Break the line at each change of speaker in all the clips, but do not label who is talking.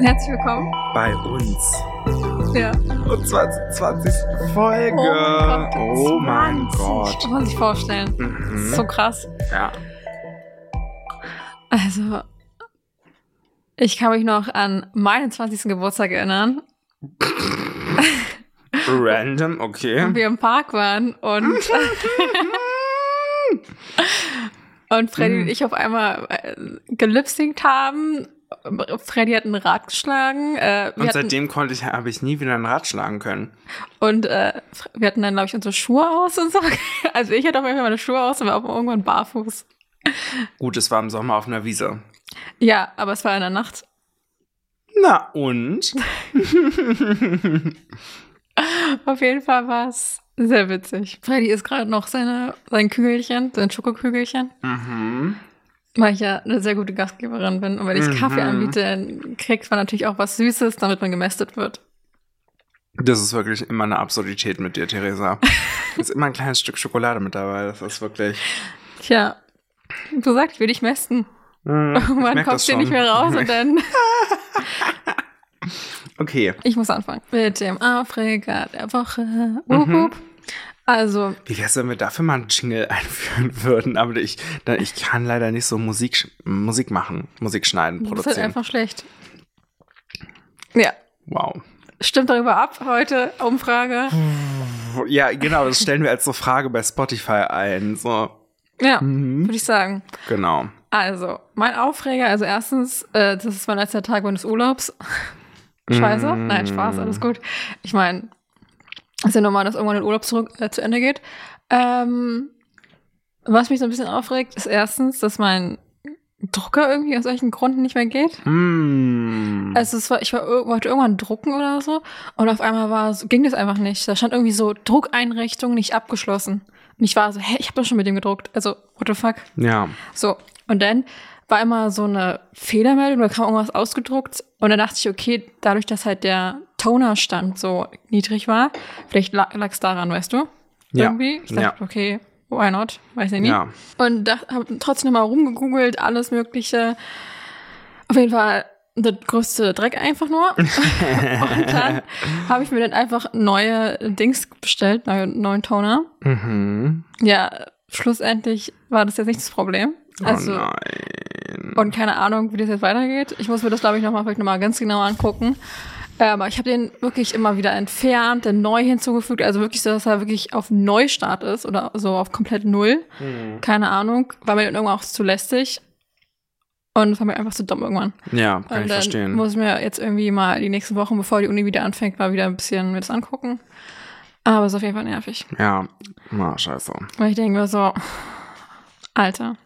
Herzlich willkommen.
Bei uns.
Ja.
Und zwar zur 20. Folge.
Oh
Oh mein
mein Gott.
Gott.
Kann man sich vorstellen.
Mhm.
so krass.
Ja.
Also, ich kann mich noch an meinen 20. Geburtstag erinnern,
Random, okay.
wir im Park waren und, und Freddy und ich auf einmal äh, gelipsingt haben. Freddy hat ein Rad geschlagen. Äh,
Und seitdem konnte ich, habe ich nie wieder ein Rad schlagen können.
und äh, wir hatten dann, glaube ich, unsere Schuhe aus und so. Also ich hatte auf jeden Fall meine Schuhe aus und war auch irgendwann barfuß.
Gut, es war im Sommer auf einer Wiese.
Ja, aber es war in der Nacht.
Na und?
Auf jeden Fall war es sehr witzig. Freddy isst gerade noch seine, sein Kügelchen, sein Schokokügelchen.
mhm.
Weil ich ja eine sehr gute Gastgeberin bin. Und wenn ich
Mhm.
Kaffee anbiete, dann kriegt man natürlich auch was Süßes, damit man gemästet wird.
Das ist wirklich immer eine Absurdität mit dir, Theresa. ist immer ein kleines Stück Schokolade mit dabei. Das ist wirklich.
Tja, du sagst, ich will dich mästen.
Ich
Irgendwann kommst du nicht mehr raus und dann.
Okay.
Ich muss anfangen. Mit dem Afrika der Woche.
Mhm.
Also,
Wie wär's, wenn wir dafür mal einen Jingle einführen würden? Aber ich, ich kann leider nicht so Musik, Musik machen, Musik schneiden,
du bist halt
produzieren.
einfach schlecht. Ja.
wow.
Stimmt darüber ab heute, Umfrage.
Ja, genau, das stellen wir als so Frage bei Spotify ein. So,
Ja,
Mhm.
würde ich sagen.
genau.
Also, mein Aufreger, also erstens, äh, das ist mein letzter Tag meines Urlaubs. Scheiße. Nein, Spaß, alles gut. Ich meine, ist ja normal, dass irgendwann der Urlaub zurück, äh, zu Ende geht. Ähm, was mich so ein bisschen aufregt, ist erstens, dass mein Drucker irgendwie aus solchen Gründen nicht mehr geht.
Mm.
Also es war, ich war, wollte irgendwann drucken oder so und auf einmal war, es- ging das einfach nicht. Da stand irgendwie so Druckeinrichtung nicht abgeschlossen. Und ich war so, hä, ich habe doch schon mit dem gedruckt. Also, what the fuck?
ja.
So, und dann war immer so eine Fehlermeldung, da kam irgendwas ausgedruckt und dann dachte ich, okay, dadurch, dass halt der Tonerstand so niedrig war, vielleicht lag es daran, weißt du?
Ja.
Irgendwie. Ich dachte,
Ja.
okay, why not? Weiß ich nicht.
Ja.
Und da habe trotzdem mal rumgegoogelt, alles Mögliche. Auf jeden Fall der größte Dreck einfach nur. und dann habe ich mir dann einfach neue Dings bestellt, neue, neuen Toner.
Mhm.
Ja, schlussendlich war das jetzt nicht das Problem. Also,
oh nein.
und keine Ahnung, wie das jetzt weitergeht. Ich muss mir das, glaube ich, nochmal vielleicht nochmal ganz genau angucken. Äh, Aber ich habe den wirklich immer wieder entfernt, dann neu hinzugefügt. Also wirklich so, dass er wirklich auf Neustart ist oder so auf komplett Null.
Mhm.
Keine Ahnung. War mir dann irgendwann auch zu lästig. Und es war mir einfach zu dumm irgendwann.
Ja, kann
und
ich
dann
verstehen.
muss ich mir jetzt irgendwie mal die nächsten Wochen, bevor die Uni wieder anfängt, mal wieder ein bisschen mir das angucken. Aber es ist auf jeden Fall nervig.
ja, na, scheiße.
Weil ich denke mir so, Alter,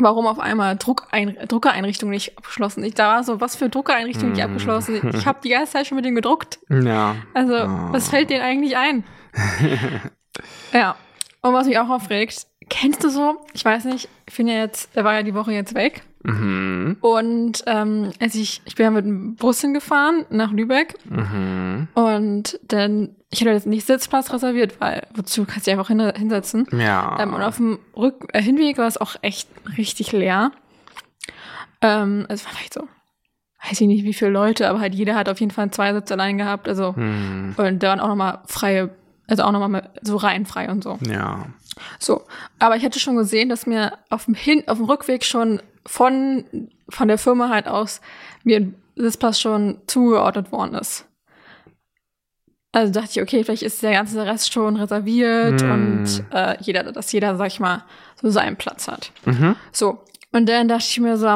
warum auf einmal Druckein Druckereinrichtung nicht abgeschlossen? Ich da war so, was für Druckereinrichtung nicht
Mm.
abgeschlossen? Ich habe die ganze Zeit schon mit dem gedruckt.
Ja.
Also,
Oh.
was fällt denen eigentlich ein? ja. Und was mich auch aufregt, kennst du so, ich weiß nicht, ich bin ja jetzt, er war ja die Woche jetzt weg.
Mhm.
Und ähm, als ich, ich bin ja mit dem Bus hingefahren nach Lübeck
Mhm.
und dann, ich hatte jetzt nicht Sitzplatz reserviert, weil wozu kannst du dich einfach hin, hinsetzen.
Ja.
Ähm, und auf dem Rück äh, Hinweg war es auch echt richtig leer. Ähm, also es war vielleicht so, weiß ich nicht wie viele Leute, aber halt jeder hat auf jeden Fall zwei Sitze allein gehabt. Also
Mhm.
und da waren auch nochmal freie, also auch nochmal so reihenfrei und so.
Ja.
So. Aber ich hatte schon gesehen, dass mir auf dem Hin, auf dem Rückweg schon von, von der Firma halt aus mir ein Sitzplatz schon zugeordnet worden ist. Also dachte ich, okay, vielleicht ist der ganze Rest schon reserviert
Mm.
und äh, jeder, dass jeder, sag ich mal, so seinen Platz hat.
Mhm.
So. Und dann dachte ich mir so,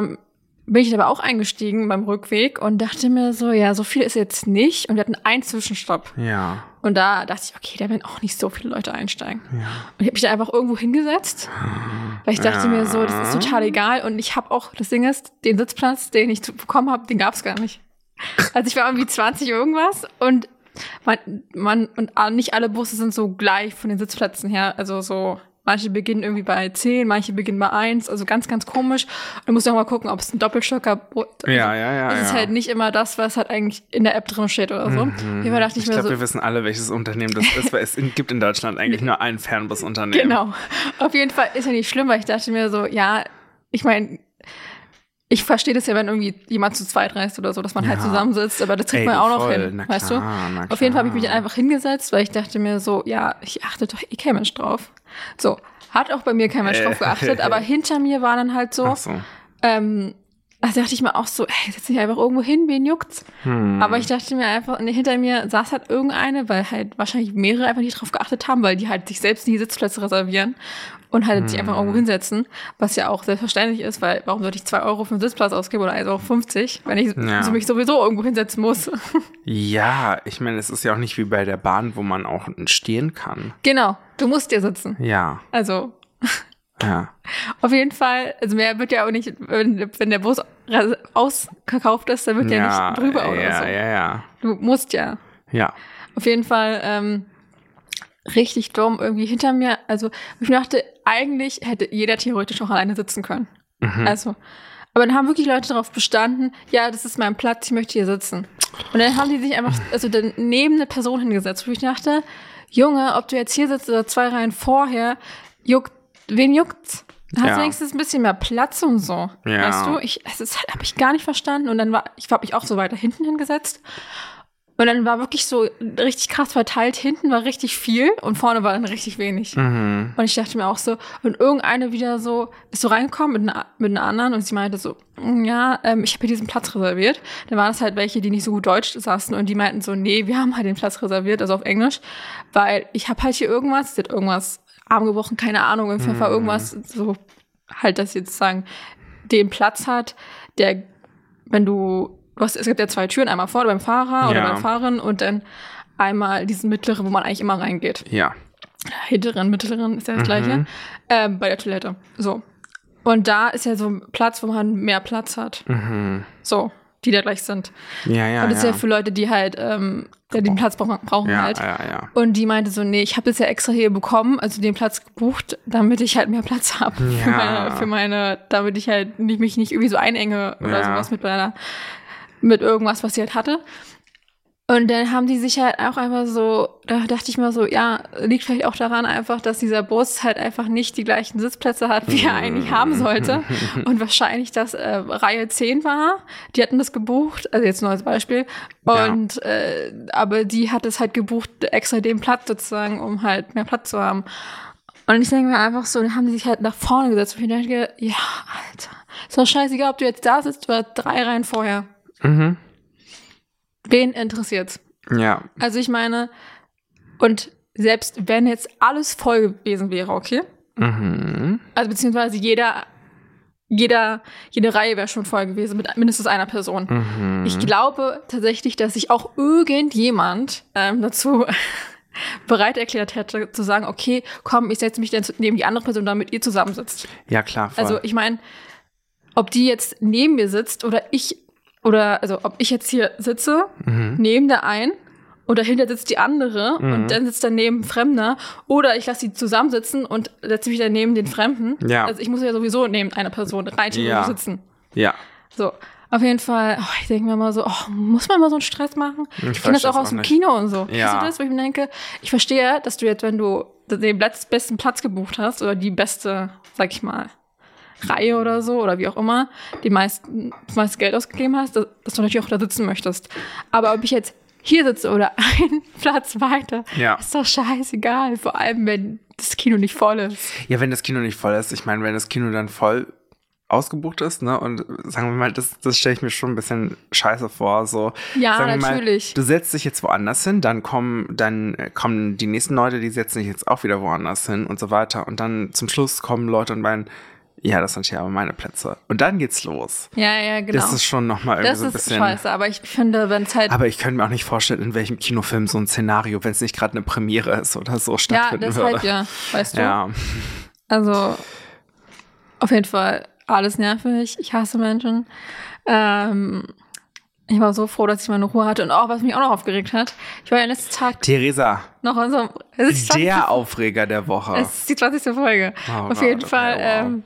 bin ich aber auch eingestiegen beim Rückweg und dachte mir so, ja, so viel ist jetzt nicht. Und wir hatten einen Zwischenstopp.
Ja.
Und da dachte ich, okay, da werden auch nicht so viele Leute einsteigen.
Ja.
Und ich habe mich da einfach irgendwo hingesetzt, weil ich dachte mir so, das ist total egal. Und ich habe auch, das Ding ist, den Sitzplatz, den ich bekommen habe, den gab es gar nicht. Also ich war irgendwie 20 irgendwas und man, man und nicht alle Busse sind so gleich von den Sitzplätzen her. Also so Manche beginnen irgendwie bei 10, manche beginnen bei 1, also ganz, ganz komisch. Und du musst auch mal gucken, ob es ein Doppelstocker
Ja, ja, ja.
Es ist
ja.
halt nicht immer das, was halt eigentlich in der App drin steht oder so.
Mhm.
Dachte ich,
Ich
mir
glaube,
so,
wir wissen alle, welches Unternehmen das ist, weil es gibt in Deutschland eigentlich nur ein Fernbusunternehmen.
Genau. Auf jeden Fall ist ja nicht schlimm, weil ich dachte mir so, ja, ich meine, ich verstehe das ja, wenn irgendwie jemand zu zweit reist oder so, dass man halt
Ja.
zusammensitzt, aber das kriegt
Ey,
man auch noch
voll,
hin,
na
weißt
klar,
du? Auf jeden Fall habe ich mich einfach hingesetzt, weil ich dachte mir so, ja, ich achte doch eh kein Mensch drauf. So, hat auch bei mir kein Mensch
Äh.
drauf geachtet, aber hinter mir war dann halt so,
so.
ähm, da dachte ich mir auch so, ey, setz dich einfach irgendwo hin, wen juckt's?
Hm.
Aber ich dachte mir einfach, nee, hinter mir saß halt irgendeine, weil halt wahrscheinlich mehrere einfach nicht drauf geachtet haben, weil die halt sich selbst die Sitzplätze reservieren und halt sich einfach irgendwo hinsetzen, was ja auch selbstverständlich ist, weil warum sollte ich zwei Euro für einen Sitzplatz ausgeben oder 1,50 Euro, wenn ich
Ja.
mich sowieso irgendwo hinsetzen muss?
Ja, ich meine, es ist ja auch nicht wie bei der Bahn, wo man auch stehen kann.
genau, du musst ja sitzen.
Ja,
Also
ja.
auf jeden Fall, also mehr wird ja auch nicht, wenn, der Bus ausverkauft ist, dann wird ja,
ja,
nicht drüber
ja,
oder so.
ja, ja.
Du musst ja.
Ja.
Auf jeden Fall ähm, richtig dumm irgendwie hinter mir. Also ich dachte, eigentlich hätte jeder theoretisch auch alleine sitzen können.
Mhm.
Also, aber dann haben wirklich Leute darauf bestanden, ja, das ist mein Platz, ich möchte hier sitzen. Und dann haben die sich einfach, also dann neben eine Person hingesetzt, wo ich dachte, Junge, ob du jetzt hier sitzt oder zwei Reihen vorher, juckt, wen juckt's? Hast
Ja.
du wenigstens ein bisschen mehr Platz und so.
Ja.
Weißt du? Ich, es ist, habe ich gar nicht verstanden. Und dann war, ich habe mich auch so weiter hinten hingesetzt. Und dann war wirklich so richtig krass verteilt. Hinten war richtig viel und vorne war dann richtig wenig.
Mhm.
Und ich dachte mir auch so, und irgendeine wieder so, ist so reingekommen mit einer, mit einer anderen und sie meinte so, "Mm, ja, ähm, ich habe hier diesen Platz reserviert. Dann waren es halt welche, die nicht so gut Deutsch saßen und die meinten so, nee, wir haben halt den Platz reserviert, also auf Englisch, weil ich habe halt hier irgendwas, sie hat irgendwas Arm gebrochen, keine Ahnung, im Fall irgendwas so, halt, dass sie jetzt sagen, den Platz hat, der, wenn du, du hast, es gibt ja zwei Türen, einmal vorne beim Fahrer oder
Ja.
beim Fahrerin und dann einmal diesen mittleren, wo man eigentlich immer reingeht
Ja.
hinteren, mittleren ist ja das gleiche, ähm, bei der Toilette. So. Und da ist ja so ein Platz, wo man mehr Platz hat.
Mhm.
So, die da gleich sind.
Ja, ja,
und das
ja.
ist ja für Leute, die halt ähm, ja, den Platz brauchen, brauchen
ja,
halt.
ja, ja.
Und die meinte so, nee, ich habe das ja extra hier bekommen, also den Platz gebucht, damit ich halt mehr Platz habe für,
Ja.
meine, für meine, damit ich halt nicht, mich nicht irgendwie so einenge oder sowas mit meiner, mit irgendwas, was sie halt hatte. Und dann haben die sich halt auch einfach so, da dachte ich mir so, ja, liegt vielleicht auch daran einfach, dass dieser Bus halt einfach nicht die gleichen Sitzplätze hat, wie er eigentlich haben sollte. Und wahrscheinlich das äh, Reihe 10 war. Die hatten das gebucht, also jetzt nur als Beispiel.
Ja.
Und äh, aber die hat es halt gebucht, extra den Platz sozusagen, um halt mehr Platz zu haben. Und ich denke mir einfach so, dann haben die sich halt nach vorne gesetzt. Und ich denke, ja, Alter, ist doch scheißegal, ob du jetzt da sitzt oder drei Reihen vorher.
Mhm.
Wen interessiert's?
Ja.
Also ich meine, und selbst wenn jetzt alles voll gewesen wäre, okay?
Mhm.
Also beziehungsweise jeder, jeder, jede Reihe wäre schon voll gewesen mit mindestens einer Person.
Mhm.
Ich glaube tatsächlich, dass sich auch irgendjemand ähm, dazu bereit erklärt hätte, zu sagen, okay, komm, ich setze mich dann neben die andere Person, damit ihr zusammensitzt.
Ja, klar. Voll.
Also ich meine, ob die jetzt neben mir sitzt oder ich, oder also ob ich jetzt hier sitze,
mhm.
neben der einen und dahinter sitzt die andere
Mhm.
und dann sitzt daneben Fremder oder ich lasse sie zusammensitzen und setze mich dann neben den Fremden.
Ja.
Also ich muss ja sowieso neben einer Person rein
Ja.
sitzen.
Ja.
So, auf jeden Fall, oh, ich denke mir mal so, oh, muss man mal so einen Stress machen?
Ich
Ich kenne das auch aus
auch
dem
nicht.
Kino und so.
Ja.
Kennst du das, wo ich mir denke, ich verstehe, dass du jetzt, wenn du den besten Platz gebucht hast oder die beste, sag ich mal, Reihe oder so oder wie auch immer, die meisten, das meiste Geld ausgegeben hast, dass, dass du natürlich auch da sitzen möchtest. Aber ob ich jetzt hier sitze oder einen Platz weiter,
Ja.
ist doch scheißegal. Vor allem, wenn das Kino nicht voll ist.
Ja, wenn das Kino nicht voll ist, ich meine, wenn das Kino dann voll ausgebucht ist, ne, und sagen wir mal, das, das stelle ich mir schon ein bisschen scheiße vor, so.
Ja,
sagen
natürlich.
Mal, du setzt dich jetzt woanders hin, dann kommen, dann kommen die nächsten Leute, die setzen sich jetzt auch wieder woanders hin und so weiter. Und dann zum Schluss kommen Leute und meinen, ja, das sind hier aber meine Plätze. Und dann geht's los.
Ja, ja, genau.
Das ist schon nochmal irgendwie
Das
so ein
ist
bisschen.
scheiße, aber ich finde, wenn es halt
Aber ich könnte mir auch nicht vorstellen, in welchem Kinofilm so ein Szenario, wenn es nicht gerade eine Premiere ist oder so,
Ja,
stattfinden
deshalb
würde.
ja, weißt du.
Ja.
Also auf jeden Fall alles nervig. Ich hasse Menschen. Ähm, ich war so froh, dass ich meine Ruhe hatte. Und auch, was mich auch noch aufgeregt hat, ich war ja letzten Tag
Theresa,
noch in unserem. Es ist, die 20.
der Aufreger der Woche.
es ist die 20. Folge.
Oh
Auf jeden
Gott,
Fall,
okay, wow.
ähm,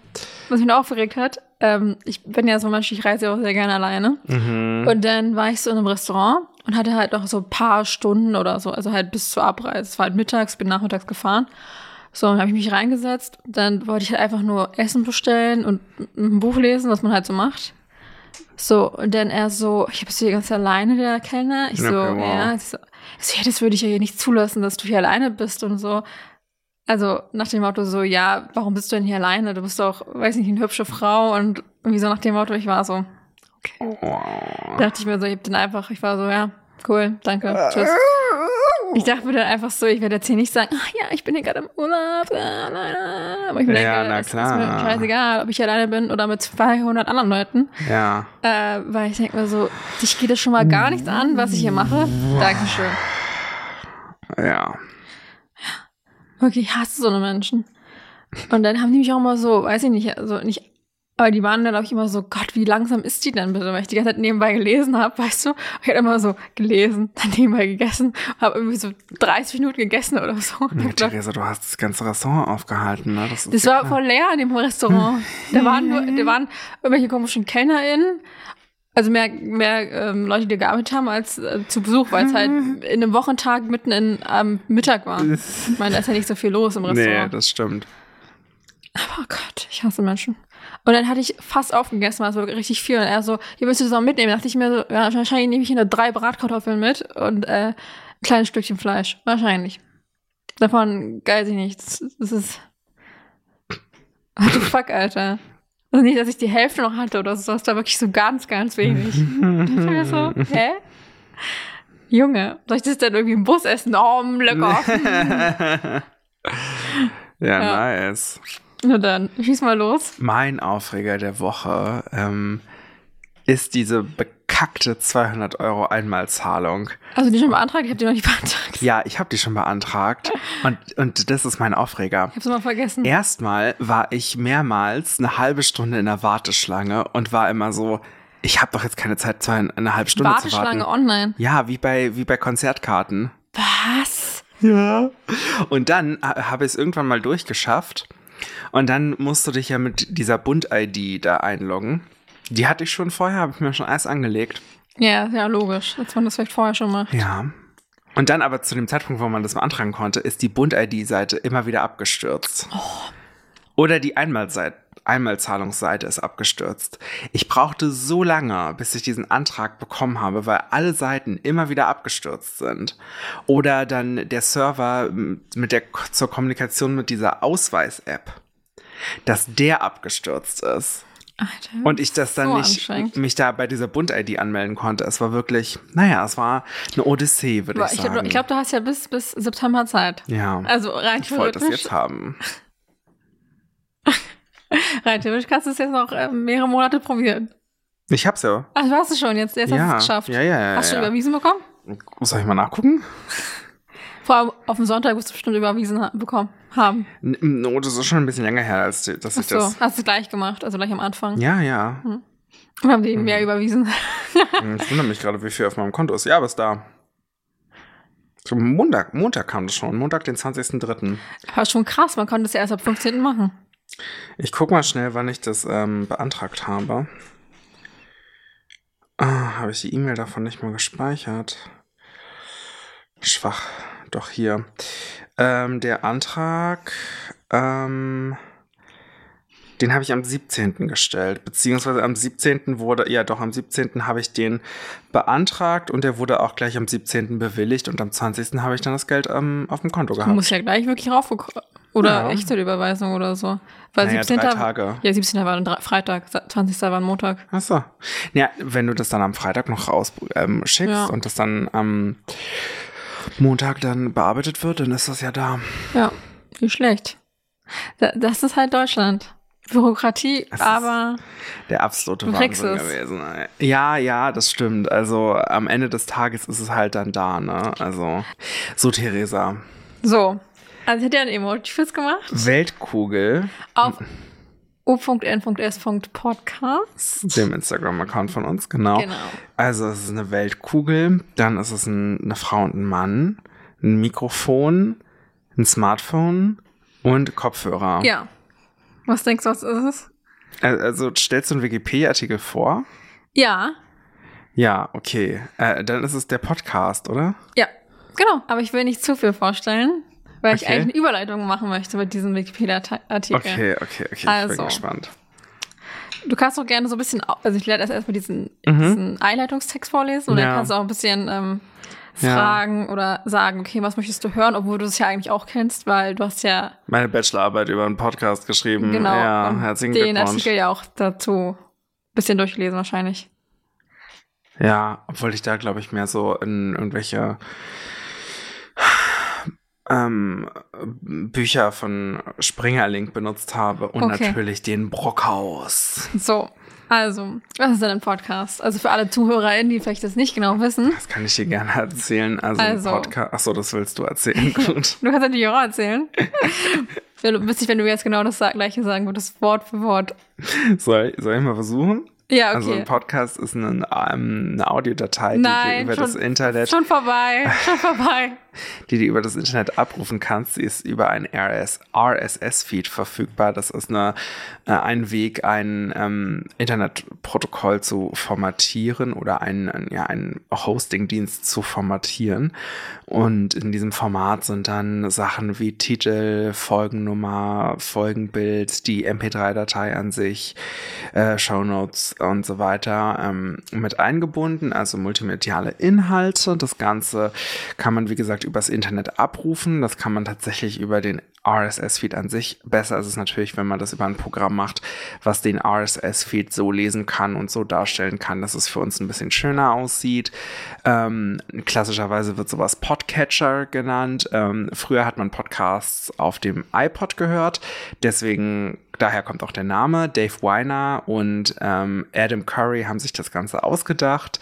was mich noch aufgeregt hat, ähm, ich bin ja so ein Mensch, ich reise ja auch sehr gerne alleine.
Mhm.
Und dann war ich so in einem Restaurant und hatte halt noch so ein paar Stunden oder so, also halt bis zur Abreise. Es war halt mittags, bin nachmittags gefahren. So, dann habe ich mich reingesetzt. Dann wollte ich halt einfach nur Essen bestellen und ein Buch lesen, was man halt so macht. So, und dann er so, ich bist du hier ganz alleine, der Kellner? Ich so,
Okay, wow.
ja. Ich so, ja, das würde ich ja hier nicht zulassen, dass du hier alleine bist und so. Also nach dem Motto so, ja, warum bist du denn hier alleine? Du bist doch, weiß nicht, eine hübsche Frau und irgendwie so nach dem Motto, ich war so,
Wow.
da dachte ich mir so, ich hab den einfach, ich war so, ja, cool, danke, tschüss. Ich dachte mir dann einfach so, ich werde jetzt hier nicht sagen, ach ja, ich bin hier gerade im Urlaub. Aber ich mir
Ja,
denke,
na
es ist
klar.
mir scheißegal, ob ich alleine bin oder mit 200 anderen Leuten.
Ja.
Äh, weil ich denke mir so, dich geht es schon mal gar nichts an, was ich hier mache. Dankeschön.
Ja.
Wirklich, ich hasse so eine Menschen. Und dann haben die mich auch immer so, weiß ich nicht, also nicht, aber die waren dann, glaube ich, immer so, Gott, wie langsam ist die denn bitte? Weil ich die ganze Zeit nebenbei gelesen habe, weißt du? Ich habe immer so gelesen, dann nebenbei gegessen, habe irgendwie so 30 Minuten gegessen oder so.
Ja, Theresa, du hast das ganze Restaurant aufgehalten, ne? Das,
Das war
klar.
voll leer in dem Restaurant. Da waren nur, da waren irgendwelche komischen KellnerInnen. Also mehr, mehr ähm, Leute, die gearbeitet haben, als äh, zu Besuch, weil es halt in einem Wochentag mitten in, am Mittag war. Ich meine, da ist ja nicht so viel los im
Nee,
Restaurant.
das stimmt.
Aber oh Gott, ich hasse Menschen. Und dann hatte ich fast aufgegessen, weil es war richtig viel. Und er so, hier willst du das auch mitnehmen? Da dachte ich mir so, ja, wahrscheinlich nehme ich hier nur drei Bratkartoffeln mit und äh, ein kleines Stückchen Fleisch. Wahrscheinlich. Davon, weiß ich nicht. Das, ist. What the fuck, Alter. Also nicht, dass ich die Hälfte noch hatte oder so. Das war wirklich so ganz, ganz wenig. Und ich mir so, hä? Junge, soll ich das dann irgendwie im Bus essen? Oh, lecker.
Ja,
Ja.
nice.
Na dann, schieß mal los.
Mein Aufreger der Woche ähm, ist diese bekackte 200 Euro Einmalzahlung.
Also die schon beantragt? Ich habe die noch nicht beantragt.
Ja, ich habe die schon beantragt und, und das ist mein Aufreger.
Ich hab's immer vergessen.
Erstmal war ich mehrmals eine halbe Stunde in der Warteschlange und war immer so, ich habe doch jetzt keine Zeit, zwei, eine halbe Stunde zu
Warteschlange
warten.
online.
Ja, wie bei, wie bei Konzertkarten.
Was?
Ja. Und dann ha- habe ich es irgendwann mal durchgeschafft. Und dann musst du dich ja mit dieser Bund-ID da einloggen. Die hatte ich schon vorher, habe ich mir schon alles angelegt.
Ja, ja, logisch. Dass man das vielleicht vorher schon macht.
Ja. Und dann aber zu dem Zeitpunkt, wo man das beantragen konnte, ist die Bund-ID-Seite immer wieder abgestürzt. Oder die Einmalseite. Einmalzahlungsseite ist abgestürzt. Ich brauchte so lange, bis ich diesen Antrag bekommen habe, weil alle Seiten immer wieder abgestürzt sind. Oder dann der Server mit der zur Kommunikation mit dieser Ausweis-App, dass der abgestürzt ist.
Alter.
Und ich das dann
So
nicht mich da bei dieser Bund-ID anmelden konnte. Es war wirklich, naja, es war eine Odyssee, würde ich
ich
sagen.
glaube, glaub, du hast ja bis, bis September Zeit.
ja,
Also rein
ich wollte
theoretisch,
jetzt haben.
rein theoretisch kannst du es jetzt noch äh, mehrere Monate probieren.
Ich hab's ja.
Ach, du hast es schon, jetzt, jetzt hast du
ja.
es geschafft.
Ja, ja, ja.
hast du
ja.
überwiesen bekommen?
Soll ich mal nachgucken?
Vor allem auf dem Sonntag wirst du bestimmt überwiesen ha bekommen haben.
No, das ist schon ein bisschen länger her, als die- dass
Ach
ich
so,
das.
hast du es gleich gemacht, also gleich am Anfang.
Ja, ja.
Wir haben die
Mhm.
mehr überwiesen.
Ich wundere mich gerade, wie viel auf meinem Konto ist. Ja, aber ist da. So, Montag, Montag kam das schon. Montag, den 20.03.
Aber schon krass, man konnte es ja erst ab 15. machen.
Ich guck mal schnell, wann ich das ähm, beantragt habe. Ah, habe ich die E-Mail davon nicht mal gespeichert? Schwach. Doch hier. Ähm, der Antrag, ähm, den habe ich am 17. gestellt. Beziehungsweise am 17. wurde, ja doch, am 17. habe ich den beantragt und der wurde auch gleich am 17. bewilligt und am 20. habe ich dann das Geld ähm, auf dem Konto
Du
gehabt.
musst ja gleich wirklich raufgekommen. Oder
Ja.
echte Überweisung oder so. Weil
Naja,
17.
drei Tage.
Ja, 17. war ein Freitag, 20. war ein Montag.
Achso. Ja, wenn du das dann am Freitag noch raus ähm, schickst
Ja.
und das dann am Montag dann bearbeitet wird, dann ist das ja da.
Ja, nicht schlecht. Da, das ist halt Deutschland. Bürokratie,
Das
aber
Der absolute Wahnsinn
es.
gewesen. Ja, ja, das stimmt. Also am Ende des Tages ist es halt dann da, ne? Also, so Theresa.
so. Also ich hätte ja ein Emoji fürs gemacht.
Weltkugel,
Auf o.n.s.podcast.
dem Instagram-Account von uns, genau.
Genau.
Also es ist eine Weltkugel, dann ist es ein, eine Frau und ein Mann, ein Mikrofon, ein Smartphone und Kopfhörer.
Ja. Was denkst du, was ist es?
Al- Also stellst du einen Wikipedia-Artikel vor?
Ja.
Ja, okay. Äh, dann ist es der Podcast, oder?
Ja. Genau. Aber ich will nicht zu viel vorstellen, weil ich
Okay.
eigentlich eine Überleitung machen möchte mit diesem Wikipedia-Artikel.
Okay, okay, okay. Ich
Also.
bin gespannt.
Du kannst auch gerne so ein bisschen, also ich werde erst erstmal diesen, mhm. diesen Einleitungstext vorlesen und ja. dann kannst du auch ein bisschen ähm, fragen ja. oder sagen, okay, was möchtest du hören, obwohl du es ja eigentlich auch kennst, weil du hast ja
meine Bachelorarbeit über einen Podcast geschrieben.
Genau.
Ja, herzlichen
den Artikel ja auch dazu ein bisschen durchlesen wahrscheinlich.
Ja, obwohl ich da glaube ich mehr so in irgendwelche ähm, Bücher von Springerlink benutzt habe und okay. natürlich den Brockhaus.
So, also, was ist denn ein Podcast? Also für alle ZuhörerInnen, die vielleicht das nicht genau wissen.
Das kann ich dir gerne erzählen. Also, also. ein Podcast. Achso, das willst du erzählen.
Gut. du kannst natürlich auch erzählen. Witzig, wenn du jetzt genau das gleiche sagen würdest, Wort für Wort.
Soll, soll ich mal versuchen?
Ja, okay.
Also ein Podcast ist eine, ähm, eine Audiodatei,
Nein,
die du über
schon,
das Internet.
Schon vorbei, schon vorbei.
die du über das Internet abrufen kannst. Sie ist über ein RS, RSS-Feed verfügbar. Das ist eine, äh, ein Weg, ein ähm, Internetprotokoll zu formatieren oder einen, ja, einen Hosting-Dienst zu formatieren. Und in diesem Format sind dann Sachen wie Titel, Folgennummer, Folgenbild, die MP3-Datei an sich, äh, Shownotes und so weiter ähm, mit eingebunden, also multimediale Inhalte. Das Ganze kann man, wie gesagt, übers Internet abrufen. Das kann man tatsächlich über den RSS-Feed an sich. Besser ist es natürlich, wenn man das über ein Programm macht, was den RSS-Feed so lesen kann und so darstellen kann, dass es für uns ein bisschen schöner aussieht. Ähm, klassischerweise wird sowas Podcatcher genannt. Ähm, früher hat man Podcasts auf dem iPod gehört. Deswegen daher kommt auch der Name. Dave Weiner und ähm, Adam Curry haben sich das Ganze ausgedacht.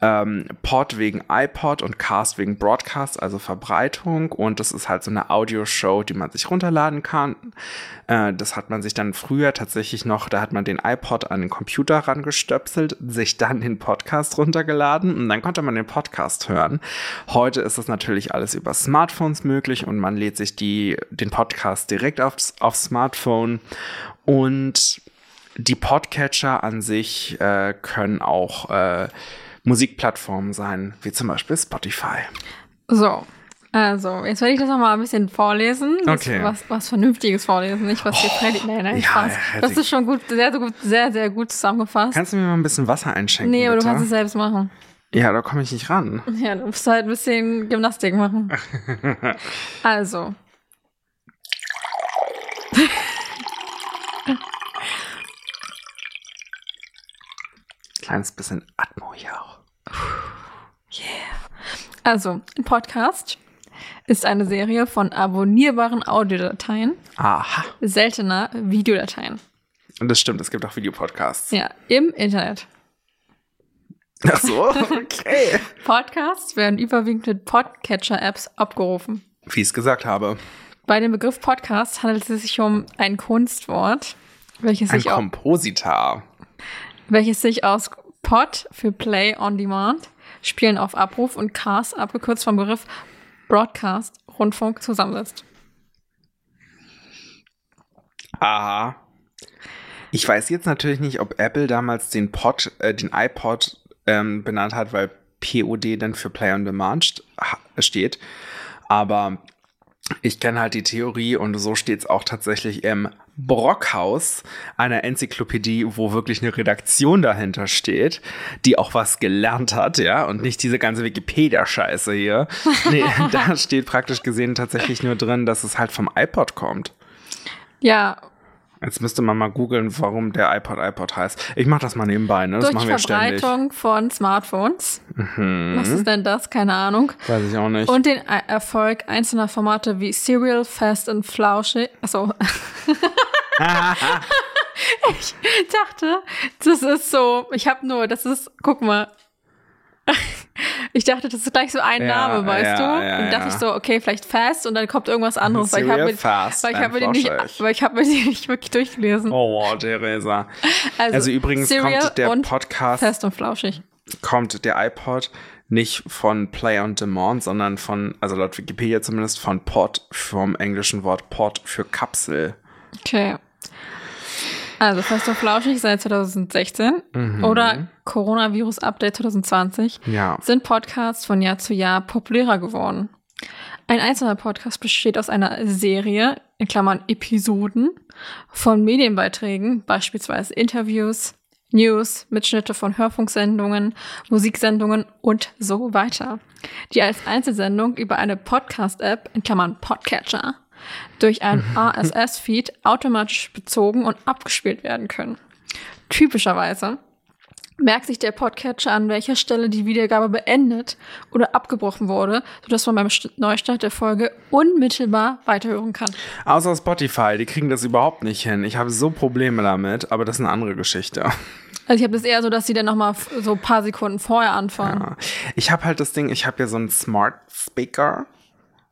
Ähm, Pod wegen iPod und Cast wegen Broadcast, also Verbreitung. Und das ist halt so eine Audioshow, die man sich runterladen kann. Äh, das hat man sich dann früher tatsächlich noch, da hat man den iPod an den Computer rangestöpselt, sich dann den Podcast runtergeladen und dann konnte man den Podcast hören. Heute ist das natürlich alles über Smartphones möglich und man lädt sich die, den Podcast direkt aufs, aufs Smartphone und die Podcatcher an sich äh, können auch äh, Musikplattformen sein, wie zum Beispiel Spotify.
So, also, jetzt werde ich das nochmal ein bisschen vorlesen.
Okay.
Was, was Vernünftiges vorlesen, nicht was hier oh, predigt. Nein, nein,
ja,
Spaß. Das ist schon gut, sehr, sehr gut, sehr, sehr gut zusammengefasst.
Kannst du mir mal ein bisschen Wasser einschenken?
Nee, aber
bitte?
du kannst es selbst machen.
Ja, da komme ich nicht ran.
Ja, du musst halt ein bisschen Gymnastik machen. also.
Kleines bisschen Atmo hier auch.
Yeah. Also, ein Podcast ist eine Serie von abonnierbaren Audiodateien.
Aha.
Seltener Videodateien.
Und das stimmt, es gibt auch Videopodcasts.
Ja, im Internet.
Ach so, okay.
Podcasts werden überwiegend mit Podcatcher-Apps abgerufen.
Wie ich es gesagt habe.
Bei dem Begriff Podcast handelt es sich um ein Kunstwort, welches
ein
sich auch,
Kompositar.
welches sich aus Pod für Play on Demand, Spielen auf Abruf und Cast, abgekürzt vom Begriff Broadcast, Rundfunk, zusammensetzt.
Aha. Ich weiß jetzt natürlich nicht, ob Apple damals den Pod, äh, den iPod ähm, benannt hat, weil POD dann für Play on Demand steht. Aber ich kenne halt die Theorie und so steht es auch tatsächlich im Brockhaus, einer Enzyklopädie, wo wirklich eine Redaktion dahinter steht, die auch was gelernt hat, ja, und nicht diese ganze Wikipedia-Scheiße hier. Nee, da steht praktisch gesehen tatsächlich nur drin, dass es halt vom iPod kommt.
Ja.
Jetzt müsste man mal googeln, warum der iPod iPod heißt. Ich mache das mal nebenbei, ne? Das
Durch
machen wir
Verbreitung
ständig.
von Smartphones.
Mhm.
Was ist denn das? Keine Ahnung.
Weiß ich auch nicht.
Und den E- Erfolg einzelner Formate wie Serial, Fast und Flauschig. Achso. ich dachte, das ist so. Ich habe nur, das ist, guck mal. Ich dachte, das ist gleich so ein
Ja,
Name, weißt
ja,
du?
ja,
und dachte ich so, okay, vielleicht Fast und dann kommt irgendwas anderes. weil ich habe mir,
Fast
weil ich habe mir, die nicht-
Flauschig.
weil ich habe mir die nicht wirklich durchgelesen.
Oh, Theresa.
Also,
Also übrigens
Serial
kommt der Podcast,
Fest und flauschig.
kommt der iPod nicht von Play on Demand, sondern von, also laut Wikipedia zumindest, von Pod, vom englischen Wort Pod für Kapsel.
Okay. Also Fest und Flauschig seit 2016
Mhm.
oder Coronavirus Update 2020
Ja.
sind Podcasts von Jahr zu Jahr populärer geworden. Ein einzelner Podcast besteht aus einer Serie, in Klammern Episoden, von Medienbeiträgen, beispielsweise Interviews, News, Mitschnitte von Hörfunksendungen, Musiksendungen und so weiter, die als Einzelsendung über eine Podcast-App, in Klammern Podcatcher, durch ein RSS-Feed automatisch bezogen und abgespielt werden können. Typischerweise merkt sich der Podcatcher an welcher Stelle die Wiedergabe beendet oder abgebrochen wurde, sodass man beim Neustart der Folge unmittelbar weiterhören kann.
Außer Spotify, die kriegen das überhaupt nicht hin. Ich habe so Probleme damit, aber das ist eine andere Geschichte.
Also ich habe das eher so, dass sie dann nochmal so ein paar Sekunden vorher anfangen.
Ja. Ich habe halt das Ding, ich habe ja so einen Smart Speaker,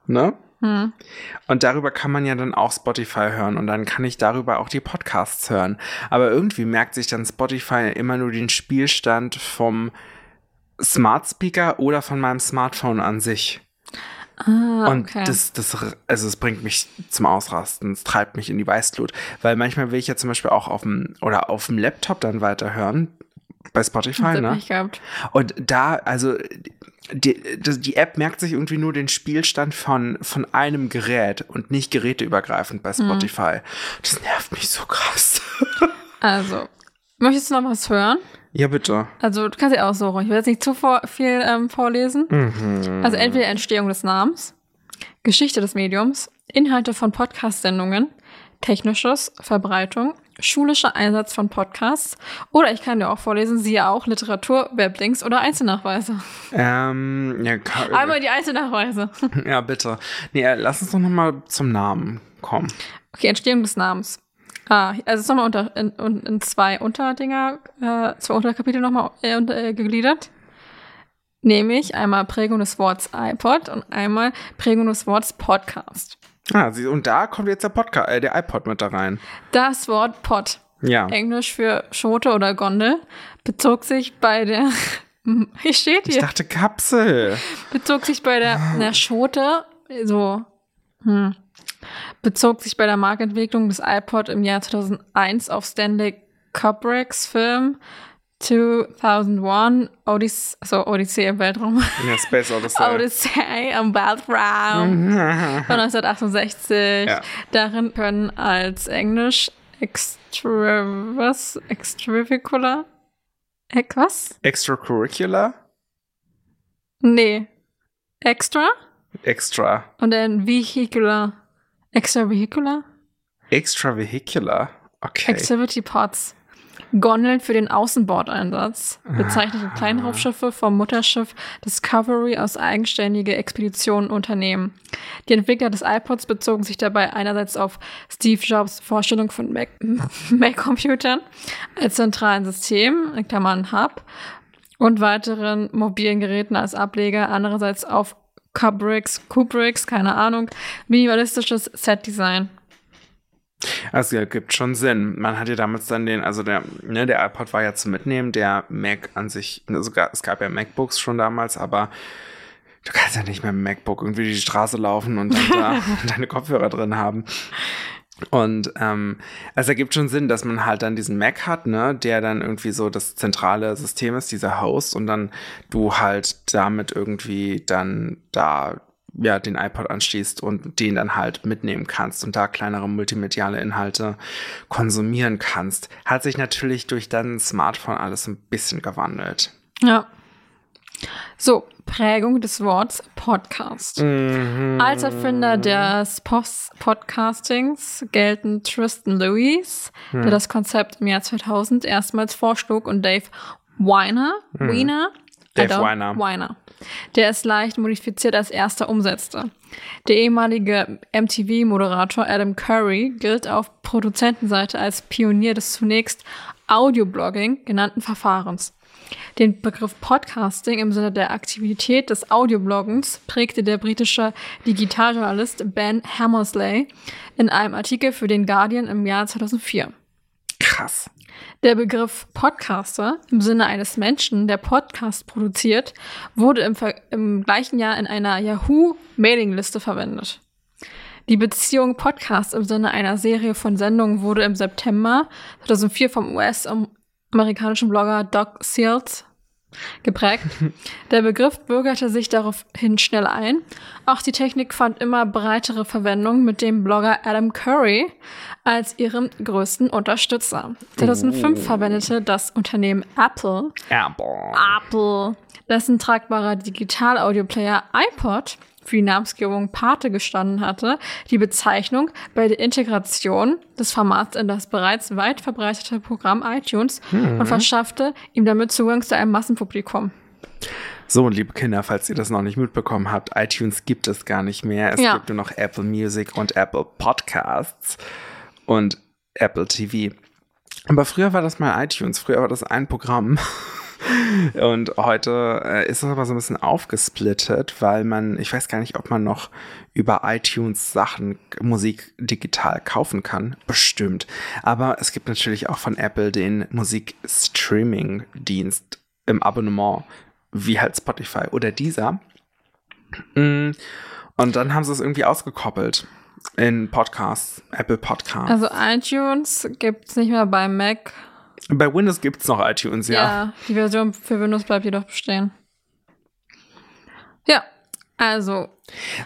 ne? Hm. Und darüber kann man ja dann auch Spotify hören und dann kann ich darüber auch die Podcasts hören. Aber irgendwie merkt sich dann Spotify immer nur den Spielstand vom Smart Speaker oder von meinem Smartphone an sich.
Ah,
Und
okay.
das, das, also es bringt mich zum Ausrasten, es treibt mich in die Weißglut. Weil manchmal will ich ja zum Beispiel auch auf dem, oder auf dem Laptop dann weiterhören, bei Spotify, ne?
ich gehabt.
Und da, also die, die App merkt sich irgendwie nur den Spielstand von, von einem Gerät und nicht geräteübergreifend bei Spotify. Das nervt mich so krass.
Also, möchtest du noch was hören?
ja, bitte.
Also, du kannst ja aussuchen. Ich will jetzt nicht zu viel ähm, vorlesen. Also, entweder Entstehung des Namens, Geschichte des Mediums, Inhalte von Podcast-Sendungen, technisches, Verbreitung, schulischer Einsatz von Podcasts oder ich kann dir auch vorlesen, siehe auch Literatur, Weblinks oder Einzelnachweise.
Ähm, ja,
Einmal die Einzelnachweise.
ja, bitte. Nee, äh, lass uns doch nochmal zum Namen kommen.
Okay, Entstehung des Namens. Ah, also es ist nochmal unter, in, in, in zwei Unterdinger, äh, zwei Unterkapitel nochmal äh, unter, äh, gegliedert. Nämlich einmal Prägung des Wortes iPod und einmal Prägung des Wortes Podcast.
Ah, sie, und da kommt jetzt der Podcast, äh, der iPod mit da rein.
Das Wort Pod,
Ja.
Englisch für Schote oder Gondel, bezog sich bei der, hier steht
Ich
hier,
dachte Kapsel.
bezog sich bei der, na, Schote, so, hm, bezog sich bei der Marktentwicklung des iPod im Jahr 2001 auf Stanley Kubricks Film 2001 Odyssey, so Odyssey im Weltraum.
Ja, Space Odyssey.
Odyssey am Weltraum von 1968.
Ja.
Darin können als Englisch extra, was? Extravicular? Ex, was?
Extracurricular?
Nee. Extra?
Extra.
Und dann Vehicular. Extravehicular?
Extravehicular? Okay.
Activity Pods. Gondeln für den Außenbordeinsatz bezeichnete Kleinraumschiffe vom Mutterschiff Discovery aus eigenständige Expeditionen unternehmen. Die Entwickler des iPods bezogen sich dabei einerseits auf Steve Jobs Vorstellung von Mac- Mac-Computern als zentralen System, in Klammern Hub, und weiteren mobilen Geräten als Ableger, andererseits auf Kubricks, Kubricks, keine Ahnung, minimalistisches Set-Design.
Also ja, gibt schon Sinn. Man hat ja damals dann den, also der, ne, der iPod war ja zum Mitnehmen, der Mac an sich, also ga- es gab ja MacBooks schon damals, aber du kannst ja nicht mehr mit MacBook irgendwie die Straße laufen und dann da deine Kopfhörer drin haben. Und ähm, also ergibt schon Sinn, dass man halt dann diesen Mac hat, ne, der dann irgendwie so das zentrale System ist, dieser Host, und dann du halt damit irgendwie dann da ja den iPod anschließt und den dann halt mitnehmen kannst und da kleinere multimediale Inhalte konsumieren kannst. Hat sich natürlich durch dein Smartphone alles ein bisschen gewandelt.
Ja. So, Prägung des Wortes Podcast. Als Erfinder des Post Podcastings gelten Tristan Lewis, der das Konzept im Jahr 2000 erstmals vorschlug, und Dave Weiner, Weiner, I
Dave Weiner.
Weiner, der es leicht modifiziert als erster umsetzte. Der ehemalige MTV-Moderator Adam Curry gilt auf Produzentenseite als Pionier des zunächst Audioblogging genannten Verfahrens. Den Begriff Podcasting im Sinne der Aktivität des Audiobloggens prägte der britische Digitaljournalist Ben Hammersley in einem Artikel für den Guardian im Jahr 2004.
Krass.
Der Begriff Podcaster im Sinne eines Menschen, der Podcast produziert, wurde im, im gleichen Jahr in einer Yahoo-Mailingliste verwendet. Die Beziehung Podcast im Sinne einer Serie von Sendungen wurde im September 2004 vom US-amerikanischen Blogger Doc Seals geprägt. Der Begriff bürgerte sich daraufhin schnell ein. Auch die Technik fand immer breitere Verwendung mit dem Blogger Adam Curry als ihrem größten Unterstützer. 2005
Oh.
verwendete das Unternehmen Apple
Apple.
Apple, dessen tragbarer Digital-Audio-Player iPod für die Namensgebung Pate gestanden hatte, die Bezeichnung bei der Integration des Formats in das bereits weit verbreitete Programm iTunes und verschaffte ihm damit Zugang zu einem Massenpublikum.
So, liebe Kinder, falls ihr das noch nicht mitbekommen habt, iTunes gibt es gar nicht mehr. Es
Ja.
gibt nur noch Apple Music und Apple Podcasts und Apple TV. Aber früher war das mal iTunes, früher war das ein Programm. Und heute äh, ist es aber so ein bisschen aufgesplittet, weil man, ich weiß gar nicht, ob man noch über iTunes Sachen, Musik digital kaufen kann. Bestimmt. Aber es gibt natürlich auch von Apple den Musik-Streaming-Dienst im Abonnement, wie halt Spotify oder dieser. Mm, Und dann haben sie es irgendwie ausgekoppelt in Podcasts, Apple Podcasts.
Also iTunes gibt's nicht mehr bei Mac.
Bei Windows gibt es noch iTunes, ja.
Ja. die Version für Windows bleibt jedoch bestehen. Ja, also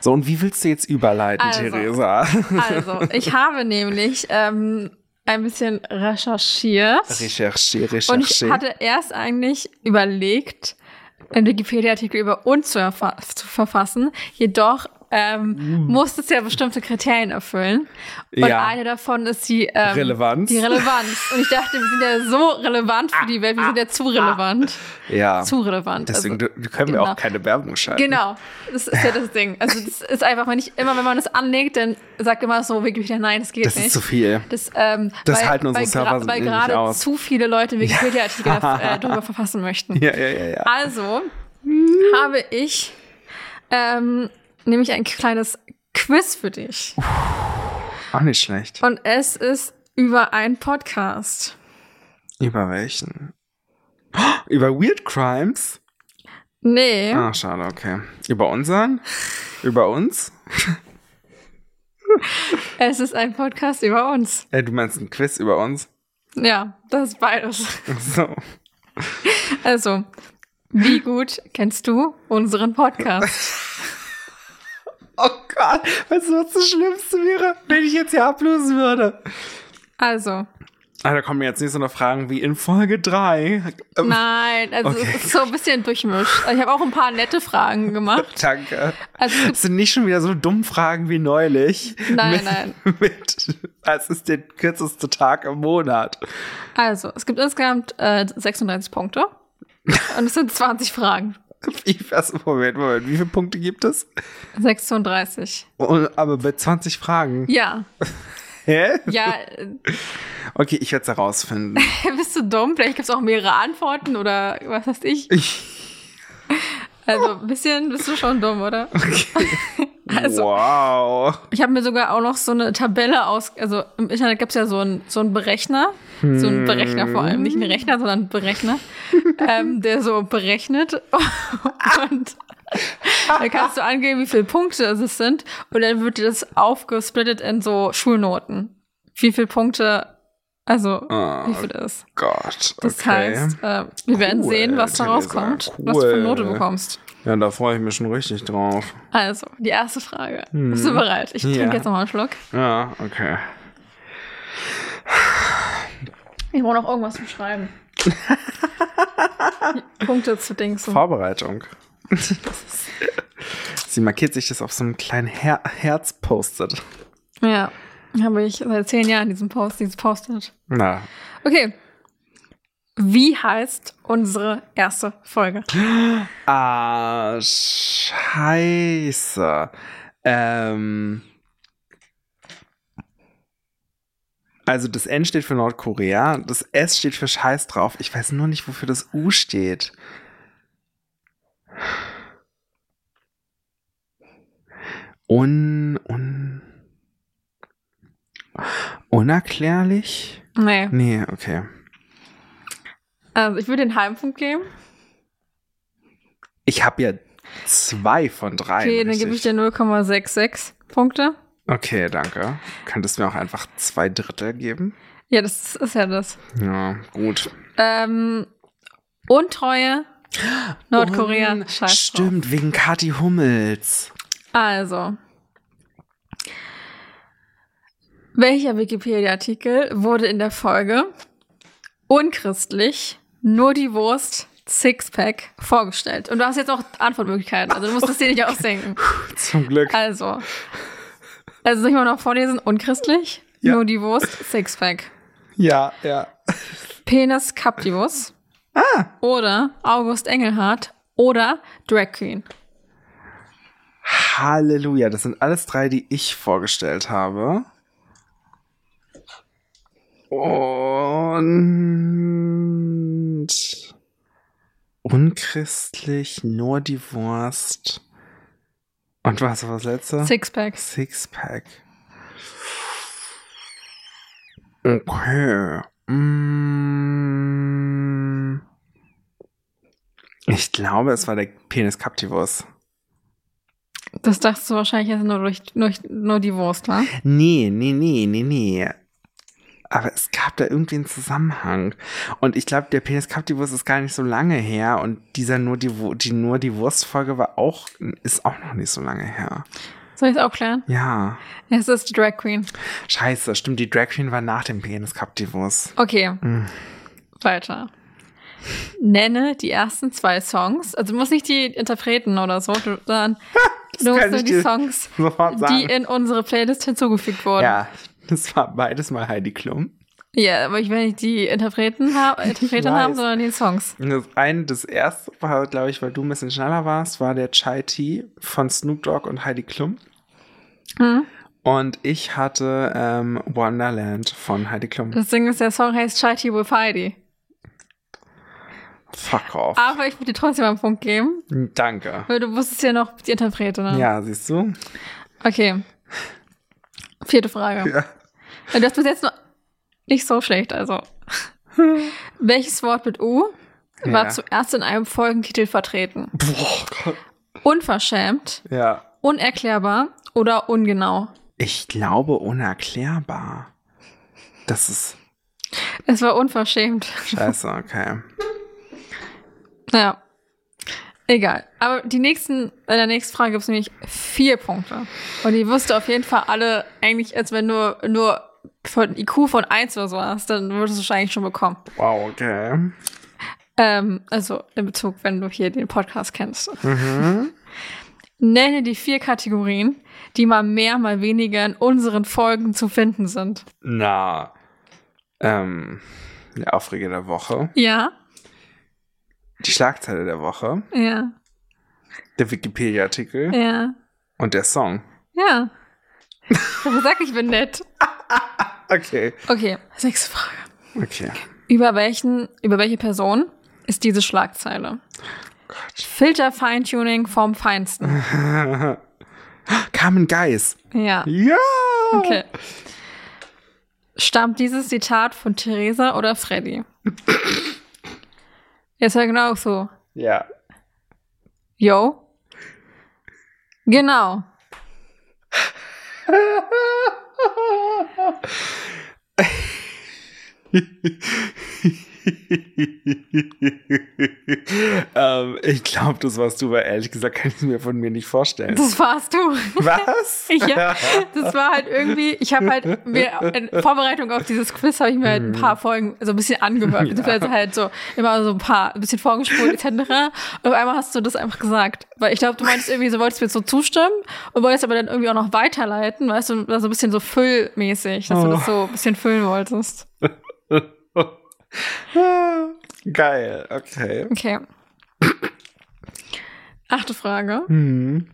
So, und wie willst du jetzt überleiten,
Also.
Theresa?
Also, ich habe nämlich ähm, ein bisschen recherchiert
Recherche,
und ich hatte erst eigentlich überlegt, einen Wikipedia-Artikel über uns zu, zu verfassen. Jedoch ähm, muss es ja bestimmte Kriterien erfüllen. Und.
Ja.
eine davon ist die, ähm,
Relevanz.
die Relevanz. Und ich dachte, wir sind ja so relevant für die Welt, wir sind ja zu relevant.
ja.
Zu relevant.
Deswegen
also,
können wir
genau.
auch keine Werbung schalten.
Genau, das ist ja das Ding. Also das ist einfach, wenn ich immer, wenn man das anlegt, dann sagt immer so Wikipedia, nein, das geht
Das
nicht.
ist zu viel.
Das, ähm,
Das
weil,
halten unsere
weil,
Server
gra- weil gerade
aus.
zu viele Leute Wikipedia-Artikel äh, darüber verfassen möchten.
Ja, ja, ja, ja.
Also habe ich ähm, nämlich ein kleines Quiz für dich.
Auch nicht schlecht.
Und es ist über einen Podcast.
Über welchen? Über Weird Crimes?
Nee,
Ah, schade, okay. Über unseren? Über uns?
es ist ein Podcast über uns.
Äh, du meinst ein Quiz über uns?
Ja, das ist beides.
So.
Also, wie gut kennst du unseren Podcast?
Oh Gott, weißt du, was das Schlimmste wäre, wenn ich jetzt hier ablösen würde?
Also,
Ah, da kommen jetzt nicht so eine Fragen wie in Folge 3. Ähm,
nein, also
Okay.
es ist so ein bisschen durchmischt. Also, Ich habe auch ein paar nette Fragen gemacht.
Danke.
Also, es
Es sind nicht schon wieder so dumme Fragen wie neulich.
Nein,
mit,
nein.
Mit, es ist der kürzeste Tag im Monat.
also, es gibt insgesamt äh, 36 Punkte. Und es sind 20 Fragen.
Wie, was, Moment, Moment, wie viele Punkte gibt es?
36.
Und, aber bei 20 Fragen.
Ja.
Hä?
Ja,
Okay, ich werde es herausfinden.
bist du dumm? Vielleicht gibt es auch mehrere Antworten oder was weiß ich.
Ich,
Also, ein bisschen bist du schon dumm, oder? Also,
wow.
Ich habe mir sogar auch noch so eine Tabelle aus, also im Internet gibt's ja so einen so einen Berechner, so einen Berechner vor allem, nicht einen Rechner, sondern einen Berechner, ähm, der so berechnet und da kannst du angeben, wie viele Punkte es sind und dann wird das aufgesplittet in so Schulnoten. Wie viele Punkte, also
Oh
wie viel das ist.
Gott.
Das
okay.
heißt, äh, wir werden
Cool,
sehen, was da rauskommt, was du für Note
cool.
bekommst.
Ja, da freue ich mich schon richtig drauf.
Also, die erste Frage. Bist du bereit? Ich trinke jetzt nochmal einen Schluck.
Ja, okay.
Ich brauche noch irgendwas zum Schreiben. Punkte zu Dings.
Vorbereitung. Sie markiert sich das auf so einem kleinen Her Herz-Postet.
Ja, habe ich seit zehn Jahren diesen Post, dieses Post-it.
Na,
Okay. Wie heißt unsere erste Folge?
Ah, scheiße. Ähm. Also das N steht für Nordkorea, das S steht für Scheiß drauf. Ich weiß nur nicht, wofür das U steht. Un, un, unerklärlich?
Nee.
Nee, okay.
Also ich würde den halben Punkt geben.
Ich habe ja zwei von drei.
Okay, dann gebe ich dir 0,66 Punkte.
Okay, danke. Könntest du mir auch einfach zwei Drittel geben?
Ja, das ist ja das.
Ja, gut.
Ähm, Untreue Nordkorea.
Und-
Scheiß drauf.
Stimmt, wegen Kathi Hummels.
Also. Welcher Wikipedia-Artikel wurde in der Folge unchristlich, nur die Wurst, Sixpack vorgestellt? Und du hast jetzt auch Antwortmöglichkeiten, also du musst es dir nicht ausdenken.
Zum Glück.
Also. Also soll ich mal noch vorlesen? Unchristlich,
Ja.
nur die Wurst, Sixpack.
Ja, ja.
Penis Captivus.
Ah.
Oder August Engelhardt. Oder Drag Queen.
Halleluja. Das sind alles drei, die ich vorgestellt habe. Und unchristlich, nur die Wurst. Und was war das letzte?
Sixpack.
Sixpack. Okay. Mm. Ich glaube, es war der Penis Captivus.
Das dachtest du wahrscheinlich jetzt nur durch, nur, nur die Wurst, wa?
Nee, nee, nee, nee, nee. Aber es gab da irgendwie einen Zusammenhang. Und ich glaube, der Penis Captivus ist gar nicht so lange her. Und dieser nur die, die nur die Wurstfolge war auch, ist auch noch nicht so lange her.
Soll ich es aufklären?
Ja.
Es ist die Drag Queen.
Scheiße, stimmt, die Drag Queen war nach dem Penis Captivus.
Okay. Weiter. Nenne die ersten zwei Songs. Also du musst nicht die Interpreten oder so, sondern du musst nur die Songs, die in unsere Playlist hinzugefügt wurden.
Ja, das war beides mal Heidi Klum.
Ja, aber ich will nicht die Interpreten, ha Interpreten haben, sondern die Songs.
Das eine, das erste war, glaube ich, weil du ein bisschen schneller warst, war der Chai Tea von Snoop Dogg und Heidi Klum.
Mhm.
Und ich hatte ähm, Wonderland von Heidi Klum.
Das Ding ist, der Song heißt Chai Tea with Heidi.
Fuck off.
Aber ich würde dir trotzdem einen Punkt geben,
Danke.
weil du wusstest ja noch die Interprete. Ne?
Ja, siehst du?
Okay. Vierte Frage.
Ja.
Du hast bis jetzt noch nicht so schlecht, also. Welches Wort mit U war
Ja.
zuerst in einem Folgentitel vertreten?
Boah, Gott.
Unverschämt,
Ja.
unerklärbar oder ungenau?
Ich glaube unerklärbar. Das ist
Es war unverschämt.
scheiße, okay.
Naja. Egal. Aber die nächsten, bei der nächsten Frage gibt es nämlich vier Punkte. Und die wirst du auf jeden Fall alle eigentlich, als wenn du nur von IQ von 1 oder so hast, dann würdest du es wahrscheinlich schon bekommen.
Wow, okay.
Ähm, also in Bezug, wenn du hier den Podcast kennst.
Mhm.
Nenne die vier Kategorien, die mal mehr, mal weniger in unseren Folgen zu finden sind.
Na. Ähm, der Aufreger der Woche.
Ja,
Die Schlagzeile der Woche.
ja,
Der Wikipedia-Artikel.
ja,
Und der Song.
ja. Sag, ich bin nett.
Okay.
Okay, sechste Frage.
Okay.
Über welchen, über welche Person ist diese Schlagzeile? Filter Feintuning vom Feinsten.
Carmen Geis.
Ja,
Ja.
okay. Stammt dieses Zitat von Theresa oder Freddy? Jetzt ja genau so.
Ja.
Yo. Genau.
ähm, ich glaube, das warst du, weil ehrlich gesagt kann ich es mir von mir nicht vorstellen.
Das warst du.
Was?
Ja, das war halt irgendwie, ich habe halt mir in Vorbereitung auf dieses Quiz habe ich mir halt ein paar Folgen so ein bisschen angehört, beziehungsweise halt so immer so ein paar, ein bisschen vorgespult etc. Und auf einmal hast du das einfach gesagt, weil ich glaube, du meinst irgendwie, so wolltest mir so zustimmen und wolltest aber dann irgendwie auch noch weiterleiten, weißt du, war so ein bisschen so füllmäßig, dass du das so ein bisschen füllen wolltest.
Geil, okay.
Okay. Achte Frage.
Hm.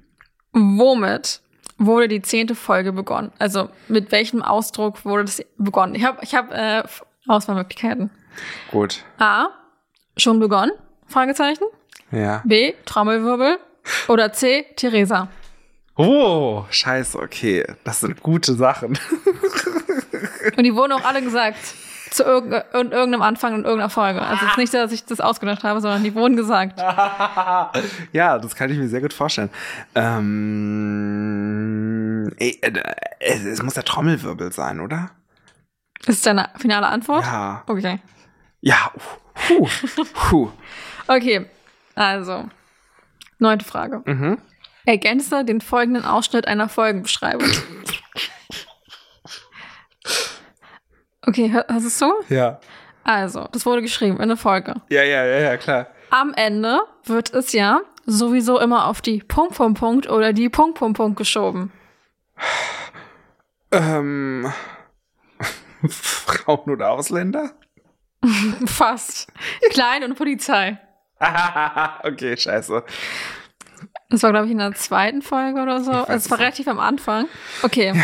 Womit wurde die zehnte Folge begonnen? Also mit welchem Ausdruck wurde das begonnen? Ich habe ich hab, äh, Auswahlmöglichkeiten.
Gut.
A. Schon begonnen? Fragezeichen.
Ja.
B. Trommelwirbel. Oder C. Theresa.
Oh, scheiße, okay. Das sind gute Sachen.
Und die wurden auch alle gesagt. Zu irg in irgendeinem Anfang in irgendeiner Folge. Also es ist nicht dass ich das ausgedacht habe, sondern die wurden gesagt.
ja, das kann ich mir sehr gut vorstellen. Ähm, ey, äh, es, es muss der Trommelwirbel sein, oder?
Ist deine finale Antwort?
Ja.
Okay.
Ja. Puh. Puh.
Okay. Also, neunte Frage.
Mhm.
Ergänze den folgenden Ausschnitt einer Folgenbeschreibung. Okay, hör- hast du es so?
Ja.
Also, das wurde geschrieben in der Folge.
Ja, ja, ja, ja, klar.
Am Ende wird es ja sowieso immer auf die Punkt, Punkt, Punkt oder die Punkt, Punkt, Punkt geschoben.
Ähm. Frauen oder Ausländer?
Fast. Klein und Polizei.
okay, scheiße.
Das war, glaube ich, in der zweiten Folge oder so. Es war relativ am Anfang. Okay.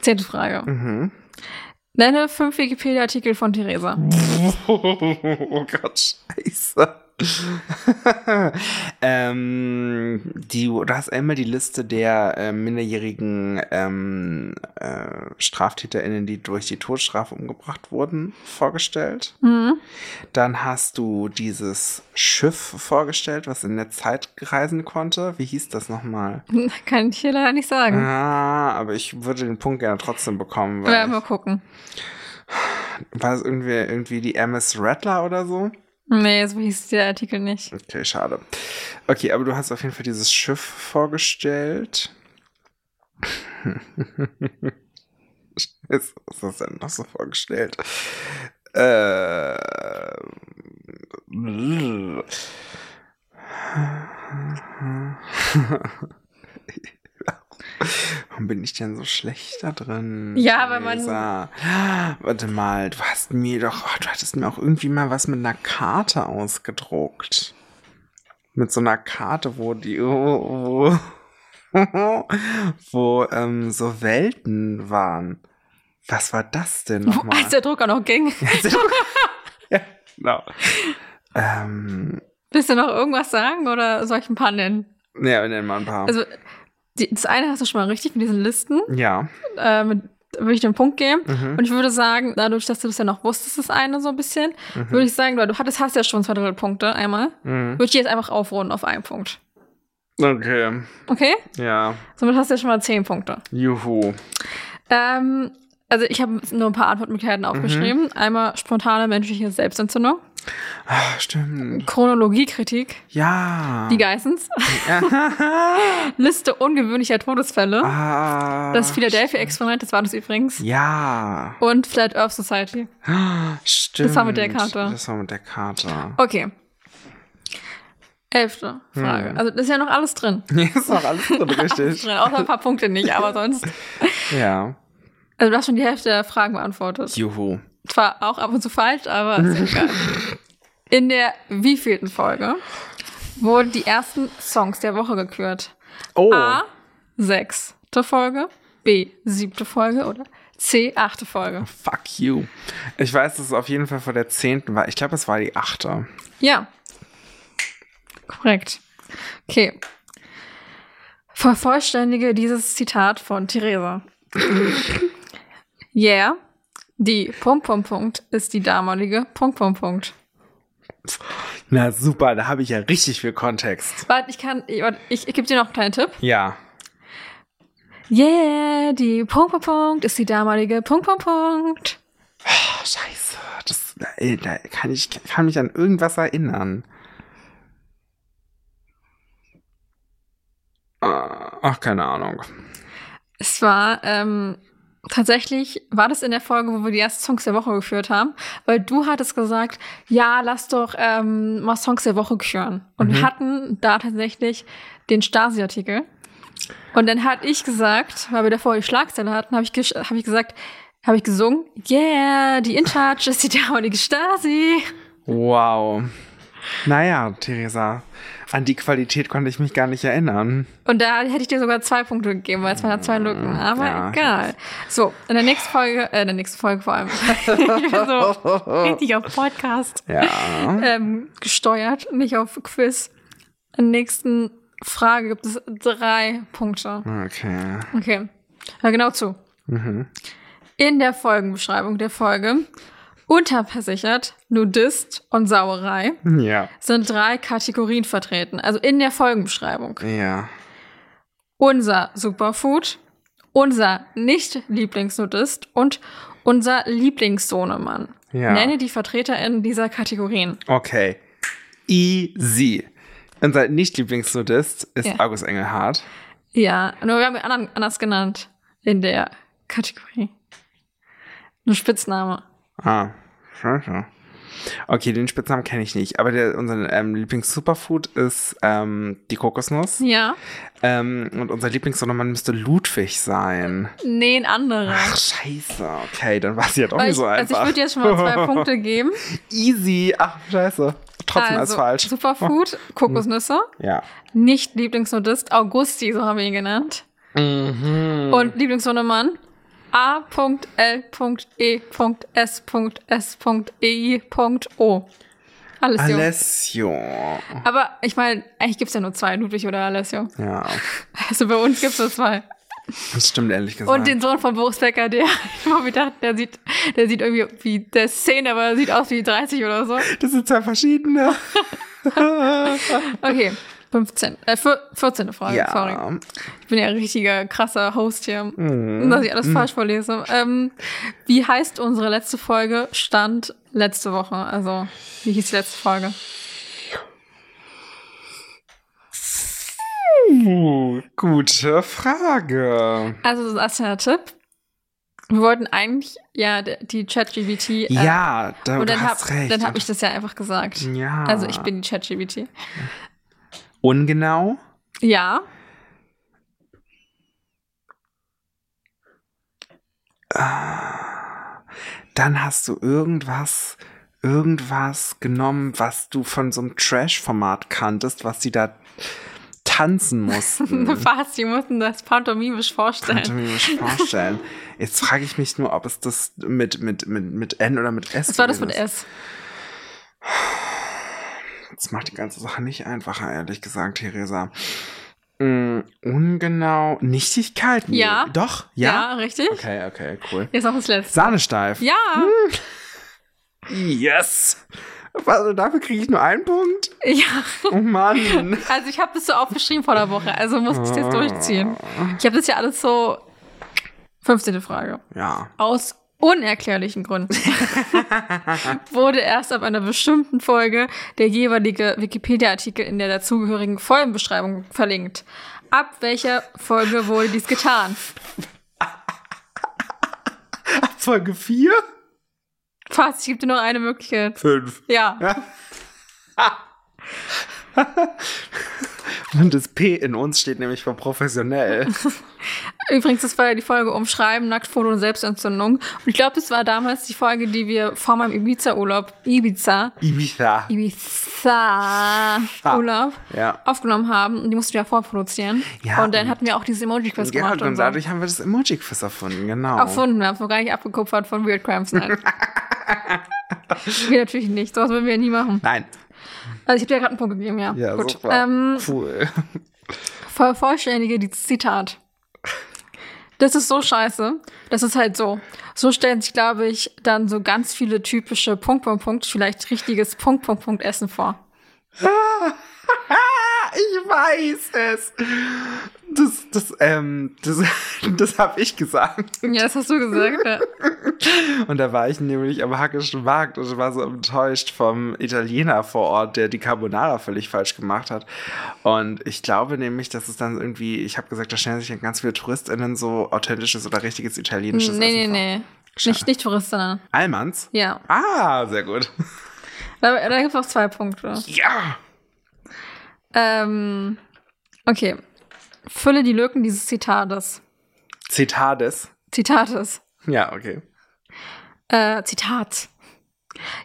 Zehnte Frage.
Mhm.
Nenne fünf Wikipedia-Artikel von Theresa.
Oh Gott, scheiße. ähm, die, du hast einmal die Liste der äh, minderjährigen ähm, äh, StraftäterInnen, die durch die Todesstrafe umgebracht wurden, vorgestellt.
Mhm.
Dann hast du dieses Schiff vorgestellt, was in der Zeit reisen konnte. Wie hieß das nochmal?
Kann ich hier leider nicht sagen.
Ah, aber ich würde den Punkt gerne trotzdem bekommen.
Wir
Weil
werden mal gucken.
war es irgendwie, irgendwie die MS Rattler oder so?
Nee, so hieß der Artikel nicht.
Okay, schade. Okay, aber du hast auf jeden Fall dieses Schiff vorgestellt. Ist, was hast du denn noch so vorgestellt? Äh, Warum bin ich denn so schlecht da drin?
Ja, weil man-?
Warte mal, du hast mir doch, oh, du hattest mir auch irgendwie mal was mit einer Karte ausgedruckt. Mit so einer Karte, wo die, wo, wo, wo ähm, so Welten waren. Was war das denn nochmal?
Als der Drucker noch ging.
ja, genau. Ähm,
Willst du noch irgendwas sagen oder soll ich ein paar nennen?
ja, nenn mal ein paar.
Also, das eine hast du schon mal richtig mit diesen Listen.
ja.
Äh, mit, würde ich den Punkt geben.
Mhm.
Und ich würde sagen, dadurch, dass du das ja noch wusstest, das eine so ein bisschen,
Mhm.
würde ich sagen, du hattest, hast ja schon zwei Drittel Punkte einmal,
Mhm.
würde ich jetzt einfach aufrunden auf einen Punkt.
Okay.
Okay?
Ja.
Somit hast du ja schon mal zehn Punkte.
Juhu.
Ähm, also ich habe nur ein paar Antwortmöglichkeiten aufgeschrieben.
Mhm.
Einmal spontane menschliche Selbstentzündung,
Ah, stimmt.
Chronologiekritik,
Ja.
die Geissens, Liste ungewöhnlicher Todesfälle,
ah,
das Philadelphia-Experiment, das war das übrigens,
Ja.
und Flat Earth Society.
Stimmt.
Das war mit der Karte.
Das war mit der Karte.
Okay. Elfte Frage.
Hm.
Also das ist ja noch alles drin.
Hier ist auch alles drin, richtig.
drin. Außer ein paar Punkte nicht, aber sonst.
ja.
Also du hast schon die Hälfte der Fragen beantwortet.
Juhu.
Zwar auch ab und zu falsch, aber ist egal. In der wievielten Folge wurden die ersten Songs der Woche gekürt?
Oh.
A. Sechste Folge. B. Siebte Folge. Oder C. Achte Folge.
Fuck you. Ich weiß, dass es auf jeden Fall vor der zehnten war. Ich glaube, es war die achte.
Ja. Korrekt. Okay. Vervollständige dieses Zitat von Theresa. yeah. Die Punkt, Punkt, Punkt ist die damalige Punkt, Punkt, Punkt.
Na super, da habe ich ja richtig viel Kontext.
Warte, ich kann, ich, ich, ich gebe dir noch einen kleinen Tipp.
Ja.
Yeah, die Punkt, Punkt, Punkt ist die damalige Punkt, Punkt, Punkt.
Oh, scheiße. Das, ey, da kann ich kann mich an irgendwas erinnern. Ah, Ach, keine Ahnung.
Es war, ähm, tatsächlich, war das in der Folge, wo wir die ersten Songs der Woche geführt haben, weil du hattest gesagt, ja, lass doch ähm, mal Songs der Woche küren. Und wir hatten da tatsächlich den Stasi-Artikel. Und dann hatte ich gesagt, weil wir davor die Schlagzeile hatten, habe ich, hab ich gesagt, habe ich gesungen, yeah, die In-Charge ist die damalige Stasi.
Wow. Naja, Theresa, an die Qualität konnte ich mich gar nicht erinnern.
Und da hätte ich dir sogar zwei Punkte gegeben, weil es waren ja zwei Lücken. Aber
Ja.
egal. So, in der nächsten Folge, äh, in der nächsten Folge vor allem. so, richtig auf Podcast
Ja.
ähm, gesteuert, nicht auf Quiz. In der nächsten Frage gibt es drei Punkte.
Okay.
Okay. Hör genau zu.
Mhm.
In der Folgenbeschreibung der Folge unterversichert, Nudist und Sauerei
Ja.
sind drei Kategorien vertreten. Also in der Folgenbeschreibung.
Ja.
unser Superfood, unser Nicht-Lieblingsnudist und unser Lieblingssohnemann.
Ja.
Nenne die VertreterInnen dieser Kategorien.
Okay. Easy. Unser Nicht-Lieblingsnudist ist
Ja.
August Engelhardt.
Ja, nur wir haben ihn anders genannt in der Kategorie. Ein Spitzname.
Ah, scheiße. Okay, den Spitznamen kenne ich nicht. Aber der, unser ähm, Lieblings-Superfood ist ähm, die Kokosnuss.
Ja.
Ähm, und unser Lieblingssohnemann müsste Ludwig sein.
Nee, ein anderer.
Ach, scheiße. Okay, dann war sie ja doch
Weil
nicht
ich,
so
also
einfach.
ich würde jetzt schon mal zwei Punkte geben.
Easy. Ach, scheiße. Trotzdem
also,
als falsch.
Superfood, Kokosnüsse.
Ja.
Nicht Lieblingsnudist, Augusti, so haben wir ihn genannt.
Mhm.
Und Lieblingssohnemann, A.L.E.S.S.E.I.O. Jung.
Alessio.
Aber ich meine, eigentlich gibt es ja nur zwei, Ludwig oder Alessio.
Ja,
Also bei uns gibt es nur zwei.
das stimmt ehrlich gesagt.
Und den Sohn von Boris Becker, der, wo wir dachten, der sieht, der sieht irgendwie wie, der ist 10, aber er sieht aus wie 30 oder so.
das sind zwei verschiedene.
Okay, 15, äh, vier- 14. Frage,
ja.
sorry. Ich bin ja ein richtiger krasser Host hier,
Mhm.
dass ich alles falsch vorlese. Ähm, wie heißt unsere letzte Folge? Stand letzte Woche. Also, wie hieß die letzte Folge?
Uh, gute Frage.
Also, das ist ein Tipp. Wir wollten eigentlich ja die ChatGBT. Äh,
ja, da,
und
du
dann
hast
habe
recht.
dann hab ich das ja einfach gesagt.
ja.
Also, ich bin die ChatGBT.
Ungenau?
Ja.
Dann hast du irgendwas, irgendwas genommen, was du von so einem Trash-Format kanntest, was die da tanzen mussten.
Was? Die mussten das pantomimisch vorstellen.
Nicht vorstellen. Jetzt frage ich mich nur, ob es das mit, mit, mit, mit N oder mit S
Was war das mit. S?
Das macht die ganze Sache nicht einfacher, ehrlich gesagt, Theresa. Mm, ungenau. Nichtigkeit? Nee.
Ja.
Doch? Ja?
richtig.
Okay, okay, cool.
Jetzt noch das letzte.
Sahnesteif.
Ja.
Yes! Also dafür kriege ich nur einen Punkt?
Ja.
Oh Mann.
Also ich habe das so aufgeschrieben vor der Woche, also musste ich das durchziehen. Ich habe das ja alles so. 15. Frage.
Ja.
Aus unerklärlichen Gründen wurde erst ab einer bestimmten Folge der jeweilige Wikipedia-Artikel in der dazugehörigen Folgenbeschreibung verlinkt. Ab welcher Folge wurde dies getan?
Folge 4?
Fast, ich gebe dir noch eine Möglichkeit.
5.
Ja.
Und das P in uns steht nämlich für professionell.
Übrigens, das war ja die Folge Umschreiben, Nacktfoto und Selbstentzündung. Und ich glaube, das war damals die Folge, die wir vor meinem Ibiza-Urlaub, Ibiza,
Ibiza.
Ibiza-Urlaub
Ja.
aufgenommen haben. Und die mussten wir ja vorproduzieren.
Ja,
und dann hatten wir auch diese Emoji-Quiz
Ja,
gemacht.
und
Und so.
dadurch haben wir das Emoji-Quiz erfunden, genau.
Erfunden, wir haben es noch gar nicht abgekupfert von Weird Crimes Night. wir natürlich nicht, sowas würden wir ja nie machen.
Nein.
Also ich habe dir ja gerade einen Punkt gegeben, ja.
Ja,
Gut.
super.
Ähm,
cool.
Vervollständige dieses Zitat. Das ist so scheiße. Das ist halt so. So stellen sich, glaube ich, dann so ganz viele typische Punkt, Punkt, Punkt, vielleicht richtiges Punkt, Punkt, Punkt Essen vor.
Ich weiß es. Das, das, ähm, das, das habe ich gesagt.
Ja, das hast du gesagt. Ja.
Und da war ich nämlich am Hackischen Markt und war so enttäuscht vom Italiener vor Ort, der die Carbonara völlig falsch gemacht hat. Und ich glaube nämlich, dass es dann irgendwie, ich habe gesagt, da stellen sich dann ganz viele TouristInnen so authentisches oder richtiges italienisches
Nee, nee,
Essen vor.
nee. Nicht, nicht Touristen.
Almans?
Ja.
Ah, sehr gut.
Da, da gibt es auch zwei Punkte.
Ja.
Ähm, okay. Fülle die Lücken dieses Zitates.
Zitades.
Zitates.
Ja, okay.
Äh, Zitat.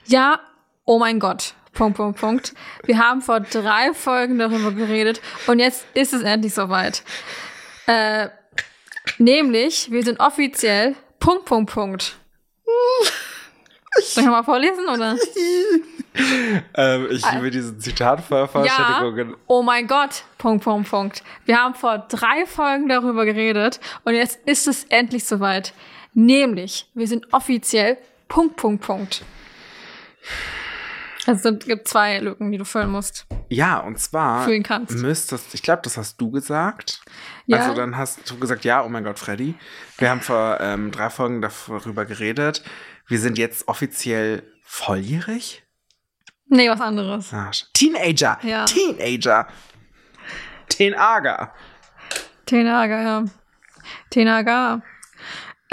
Ja, oh mein Gott. Punkt, Punkt, Punkt. Wir haben vor drei Folgen darüber geredet und jetzt ist es endlich soweit. Äh, nämlich, wir sind offiziell Punkt, Punkt, Punkt. Soll ich mal vorlesen, oder?
Ähm, ich liebe diese Zitatvervollständigungen.
Ja, oh mein Gott, Punkt, Punkt, Punkt. Wir haben vor drei Folgen darüber geredet und jetzt ist es endlich soweit. Nämlich, wir sind offiziell Punkt, Punkt, Punkt. Also es gibt zwei Lücken, die du füllen musst.
Ja, und zwar
Fühlen kannst.
müsstest, ich glaube, das hast du gesagt.
Ja.
Also dann hast du gesagt, ja, oh mein Gott, Freddy. Wir haben vor ähm, drei Folgen darüber geredet. Wir sind jetzt offiziell volljährig.
Nee, was anderes.
Ah, Teenager.
Ja.
Teenager. Teenager.
Tenaga, ja. Tenaga.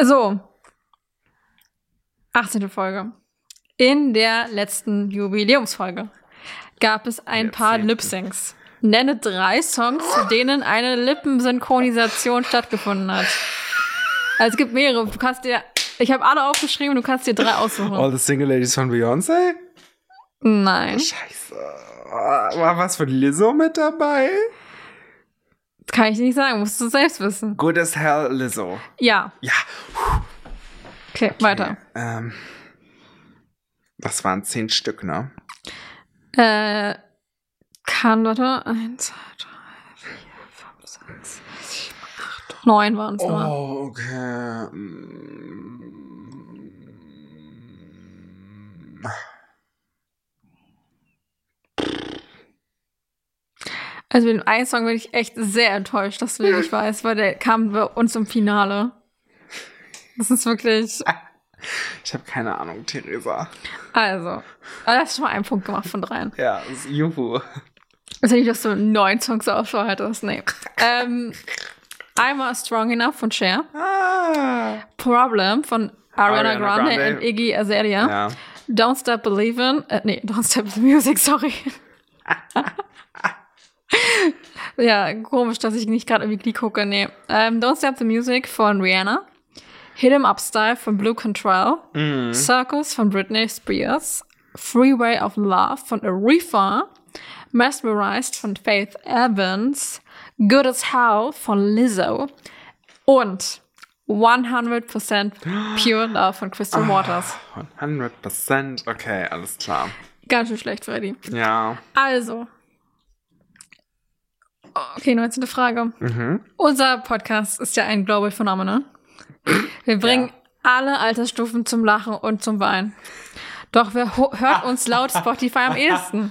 So. 18. Folge. In der letzten Jubiläumsfolge gab es ein paar
Jahrzehnten.
Lip-Syncs. Nenne drei Songs, zu denen eine Lippensynchronisation stattgefunden hat. Also es gibt mehrere. Du kannst dir, ich habe alle aufgeschrieben, du kannst dir drei aussuchen.
All the Single Ladies von Beyoncé?
Nein,
Scheiße. War was von Lizzo mit dabei?
kann ich nicht sagen, musst du selbst wissen.
Good as hell Lizzo.
Ja,
Ja.
okay, weiter.
Ähm, das waren zehn Stück, ne?
Äh, kann, warte, eins, zwei, drei, vier, fünf, sechs, sieben, acht, neun waren es.
Oh, okay. Mm.
Also mit dem einen Song bin ich echt sehr enttäuscht, dass du nicht weißt, weil der kam bei uns im Finale. Das ist wirklich,
Ich habe keine Ahnung, Theresa.
also, da hast du schon mal einen Punkt gemacht von dreien.
Ja, das ist Juhu.
Ist ja nicht, dass du neun Songs hattest, nee. ähm, einmal Strong Enough von Cher,
Ah.
Problem von Ariana,
Ariana
Grande,
Grande.
und Iggy Azalea.
Ja.
Don't Stop Believin', äh, nee, Don't Stop the Music, sorry. ja, komisch, dass ich nicht gerade irgendwie Glee gucke, nee. Ähm, Don't Stop the Music von Rihanna. Hit 'em Up Style von Blue Control.
Mhm.
Circus von Britney Spears. Freeway of Love von Aretha. Mesmerized von Faith Evans. Good as Hell von Lizzo. Und 100% Pure Love von Crystal Waters.
100%. Okay, alles klar.
Ganz schön schlecht, Freddy.
Ja.
Also. Okay, 19. Frage.
Mhm.
Unser Podcast ist ja ein Global Phenomenon. Wir bringen alle Altersstufen zum Lachen und zum Weinen. Doch wer hört uns laut Spotify am ehesten?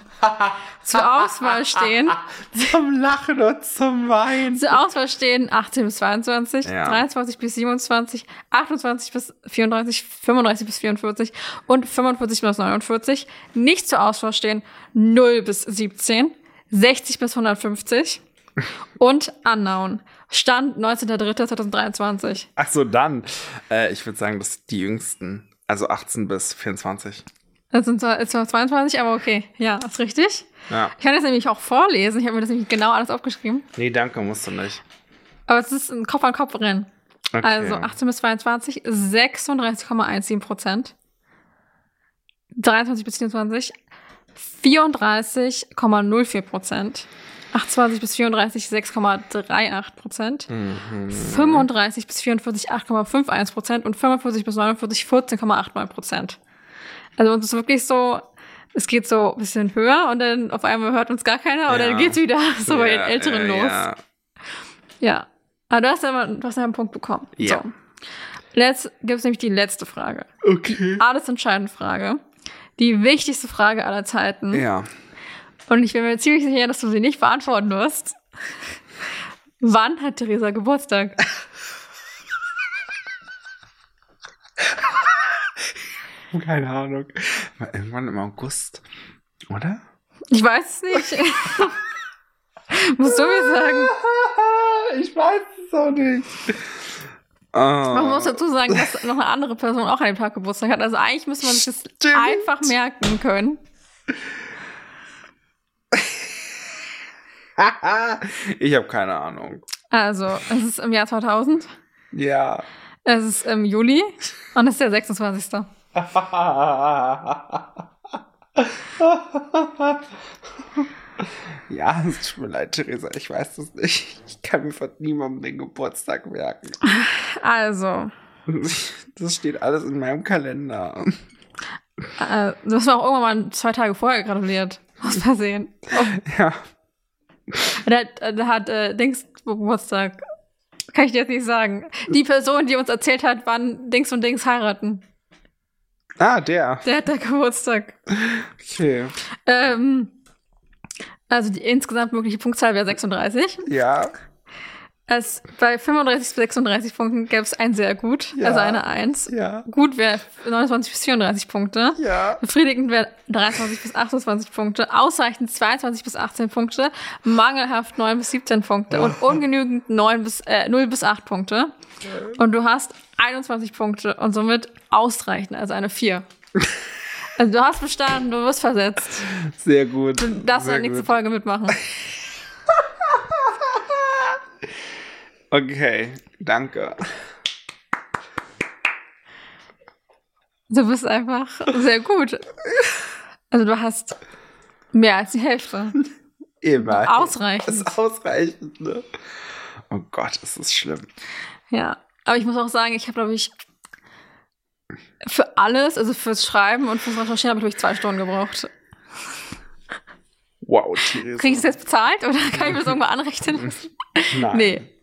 Zur Auswahl stehen,
Zum Lachen und zum Weinen.
zur Auswahl stehen 18 bis 22,
Ja.
23 bis 27, 28 bis 34, 35 bis 44 und 45 bis 49. Nicht zur Auswahl stehen 0 bis 17, 60 bis 150 und Unknown. Stand 19.03.2023.
Ach so, dann. Äh, ich würde sagen, das sind die jüngsten. Also 18 bis 24.
Das sind zwar, ist zwar 22, aber okay. Ja, ist richtig.
Ja.
Ich kann das nämlich auch vorlesen. Ich habe mir das nämlich genau alles aufgeschrieben.
Nee, danke, musst du nicht.
Aber es ist ein Kopf-an-Kopf-Rennen.
Okay.
Also 18 bis 22, 36,17 Prozent. 23 bis 24, 34,04 Prozent. 28 bis 34, 6,38 Prozent. 35 bis 44, 8,51 Prozent. Und 45 bis 49, 14,89 Prozent. Also uns ist wirklich so, es geht so ein bisschen höher und dann auf einmal hört uns gar keiner und
Ja.
dann geht's wieder so bei den
Ja,
Älteren
ja,
los.
Ja.
Ja. Aber du hast ja, mal, du hast ja einen Punkt bekommen.
Ja.
So. Jetzt gibt es nämlich die letzte Frage.
Okay.
Alles entscheidende Frage. Die wichtigste Frage aller Zeiten.
Ja.
Und ich bin mir ziemlich sicher, dass du sie nicht beantworten wirst. Wann hat Theresa Geburtstag?
Keine Ahnung. Irgendwann im August. Oder?
Ich weiß es nicht. Musst du mir sagen.
Ich weiß es auch nicht.
Man
Oh.
muss dazu sagen, dass noch eine andere Person auch an dem Tag Geburtstag hat. Also eigentlich müsste man sich das einfach merken können.
Ich habe keine Ahnung.
Also, es ist im Jahr 2000.
Ja.
Es ist im Juli. Und es ist der 26.
ja, es tut mir leid, Theresa. Ich weiß das nicht. Ich kann mir von niemandem den Geburtstag merken.
Also,
Das steht alles in meinem Kalender.
äh, du hast mir auch irgendwann mal zwei Tage vorher gratuliert. Aus Versehen. Oh,
Ja.
Da hat, da hat äh, Dings Geburtstag. Kann ich dir jetzt nicht sagen. Die Person, die uns erzählt hat, wann Dings und Dings heiraten.
Ah, der.
Der hat da Geburtstag.
Okay.
Ähm, also die insgesamt mögliche Punktzahl wäre 36.
Ja.
Es, bei 35 bis 36 Punkten gäbe es ein sehr gut,
Ja.
also eine 1.
Ja.
Gut wäre 29 bis 34 Punkte.
Ja.
Befriedigend wäre 23 bis 28 Punkte. Ausreichend 22 bis 18 Punkte. Mangelhaft 9 bis 17 Punkte. Und ungenügend 9 bis, äh, 0 bis 8 Punkte. Und du hast 21 Punkte und somit ausreichend, also eine 4. Also du hast bestanden, du wirst versetzt.
Sehr gut.
Du darfst in der nächsten. Folge mitmachen.
Okay, danke.
Du bist einfach sehr gut. Also du hast mehr als die Hälfte.
Immerhin.
Ausreichend.
Das ist ausreichend, ne? Oh Gott, das ist schlimm.
Ja, aber ich muss auch sagen, ich habe, glaube ich, für alles, also fürs Schreiben und fürs Recherchieren, habe ich, glaube ich, zwei Stunden gebraucht.
Wow, Theresa.
Kriege ich das jetzt bezahlt oder kann ich mir das irgendwo anrechnen lassen?
Nein.
Nee.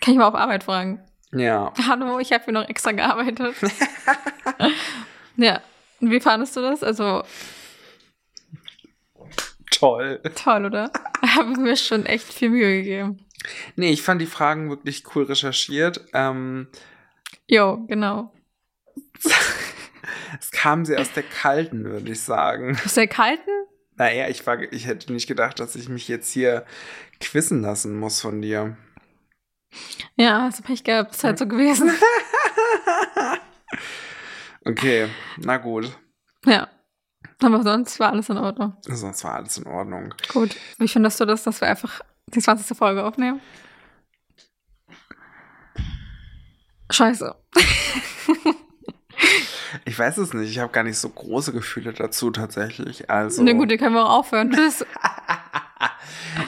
Kann ich mal auf Arbeit fragen.
Ja.
Hallo, ich habe hier noch extra gearbeitet. ja. Und wie fandest du das? Also
Toll.
toll, oder? Habe mir schon echt viel Mühe gegeben.
Nee, ich fand die Fragen wirklich cool recherchiert. Ähm,
Jo, genau.
es kam sehr aus der Kalten, würde ich sagen.
Aus der kalten?
Naja, ich, war, ich hätte nicht gedacht, dass ich mich jetzt hier quissen lassen muss von dir.
Ja, hast du Pech gehabt. Ist halt so gewesen.
Okay, na gut.
ja. Aber sonst war alles in Ordnung.
Sonst war alles in Ordnung.
Gut. Wie findest du das, dass wir einfach die 20. Folge aufnehmen? Scheiße.
Ich weiß es nicht. Ich habe gar nicht so große Gefühle dazu tatsächlich. Also.
Na gut, die können wir auch aufhören. Tschüss.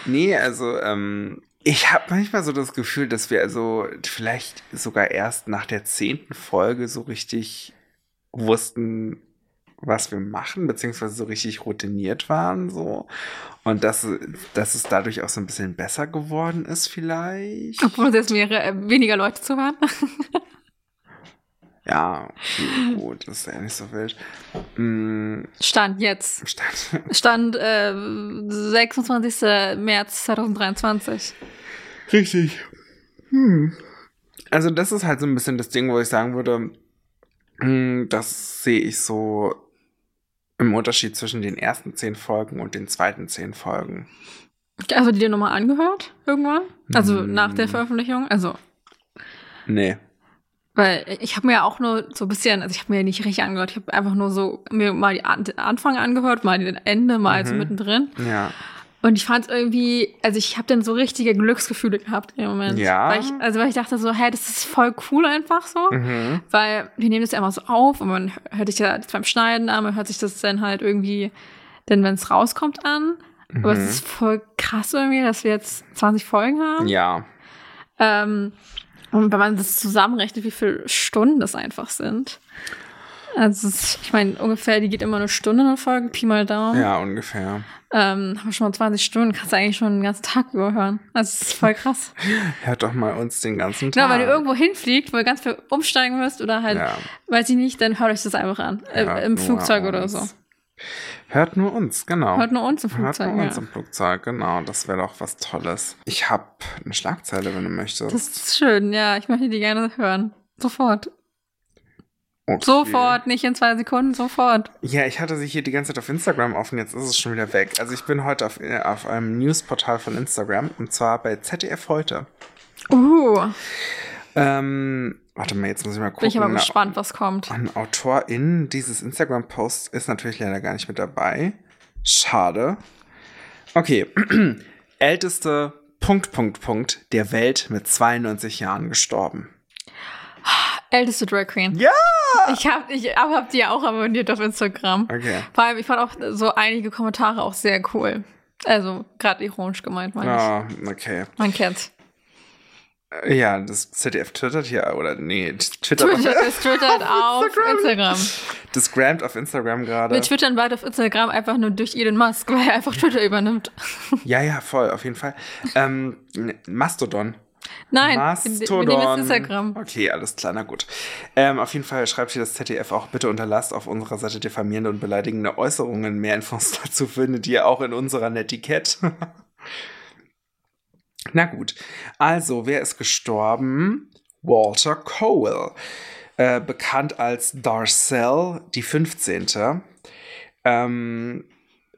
Nee, also ähm, ich habe manchmal so das Gefühl, dass wir also vielleicht sogar erst nach der zehnten Folge so richtig wussten, was wir machen, beziehungsweise so richtig routiniert waren, so. Und dass, dass es dadurch auch so ein bisschen besser geworden ist, vielleicht.
Obwohl es jetzt mehrere, äh, weniger Leute zuhören.
Ja, okay, gut, das ist ja nicht so wild. Mm,
Stand jetzt.
Stand.
Stand äh, 26. März 2023.
Richtig. Hm. Also das ist halt so ein bisschen das Ding, wo ich sagen würde, hm, das sehe ich so im Unterschied zwischen den ersten zehn Folgen und den zweiten zehn Folgen.
Also die dir nochmal angehört irgendwann? Also
Hm.
nach der Veröffentlichung? Also,
Nee.
Weil ich habe mir ja auch nur so ein bisschen, also ich habe mir ja nicht richtig angehört, ich habe einfach nur so mir mal den Anfang angehört, mal den Ende, mal so
Mhm.
mittendrin.
Ja.
Und ich fand es irgendwie, also ich habe dann so richtige Glücksgefühle gehabt im Moment.
Ja?
Weil ich, also weil ich dachte so, hä, das ist voll cool einfach so.
Mhm.
Weil wir nehmen das ja immer so auf und man hört sich ja beim Schneiden an, man hört sich das dann halt irgendwie, dann wenn es rauskommt an. Aber es
Mhm.
ist voll krass irgendwie, dass wir jetzt 20 Folgen haben.
Ja.
Ähm, und wenn man das zusammenrechnet, wie viele Stunden das einfach sind. Also ich meine, ungefähr, die geht immer eine Stunde eine Folge, Pi mal Daumen.
Ja, ungefähr.
Ähm, haben wir schon mal 20 Stunden, kannst du eigentlich schon den ganzen Tag überhören. Also es ist voll krass.
Hört doch mal uns den ganzen Tag.
Genau, wenn du irgendwo hinfliegt, wo du ganz viel umsteigen wirst oder halt,
Ja.
weiß ich nicht, dann hört euch das einfach an. Äh,
Hört
Im
nur
Flugzeug oder so.
Hört nur uns, genau.
Hört nur uns im
Hört
Flugzeug.
nur uns
ja.
im Flugzeug, genau. Das wäre doch was Tolles. Ich habe eine Schlagzeile, wenn du möchtest.
Das ist schön, ja. Ich möchte die gerne hören. Sofort.
Okay.
Sofort, nicht in zwei Sekunden, sofort.
Ja, ich hatte sie hier die ganze Zeit auf Instagram offen, jetzt ist es schon wieder weg. Also ich bin heute auf, äh, auf einem Newsportal von Instagram und zwar bei ZDF heute.
Uh,
Ähm, warte mal, jetzt muss ich mal gucken.
bin ich aber gespannt, was kommt.
Ein Autorin dieses Instagram-Posts ist natürlich leider gar nicht mit dabei. Schade. Okay. Älteste Punkt, Punkt, Punkt der Welt mit 92 Jahren gestorben.
Älteste Drag Queen.
Ja!
Ich hab, ich hab, die ja auch abonniert auf Instagram.
Okay.
Vor allem, ich fand auch so einige Kommentare auch sehr cool. Also, gerade ironisch gemeint, meine
Ah, okay.
ich. Man kennt's.
Äh, Ja, das ZDF twittert hier, oder nee, twittert
Twitter, es twittert auf Instagram.
Das Grammt auf Instagram gerade.
Wir twittern bald auf Instagram einfach nur durch Elon Musk, weil er einfach Twitter übernimmt.
Ja, ja, voll, auf jeden Fall. Ähm, Mastodon.
Nein,
Mastodon.
wir Instagram.
Okay, alles klar, na gut. Ähm, auf jeden Fall schreibt hier das ZDF auch, bitte unterlasst auf unserer Seite diffamierende und beleidigende Äußerungen. Mehr Infos dazu findet ihr auch in unserer Netiquette. Na gut, also wer ist gestorben? Walter Cowell, äh, bekannt als Darcel, die 15. Ähm,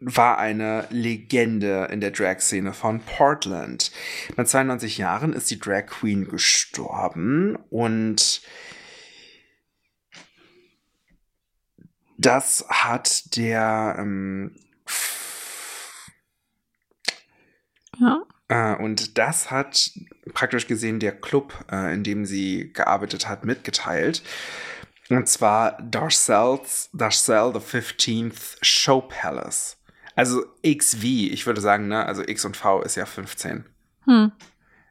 war eine Legende in der Drag-Szene von Portland. Mit 92 Jahren ist die Drag Queen gestorben und das hat der ähm,
Ja.
Äh, und das hat praktisch gesehen der Club, äh, in dem sie gearbeitet hat, mitgeteilt. Und zwar Darcel's, Darcel the 15th Show Palace. Also XV, ich würde sagen, ne, also X und V ist ja 15.
Hm.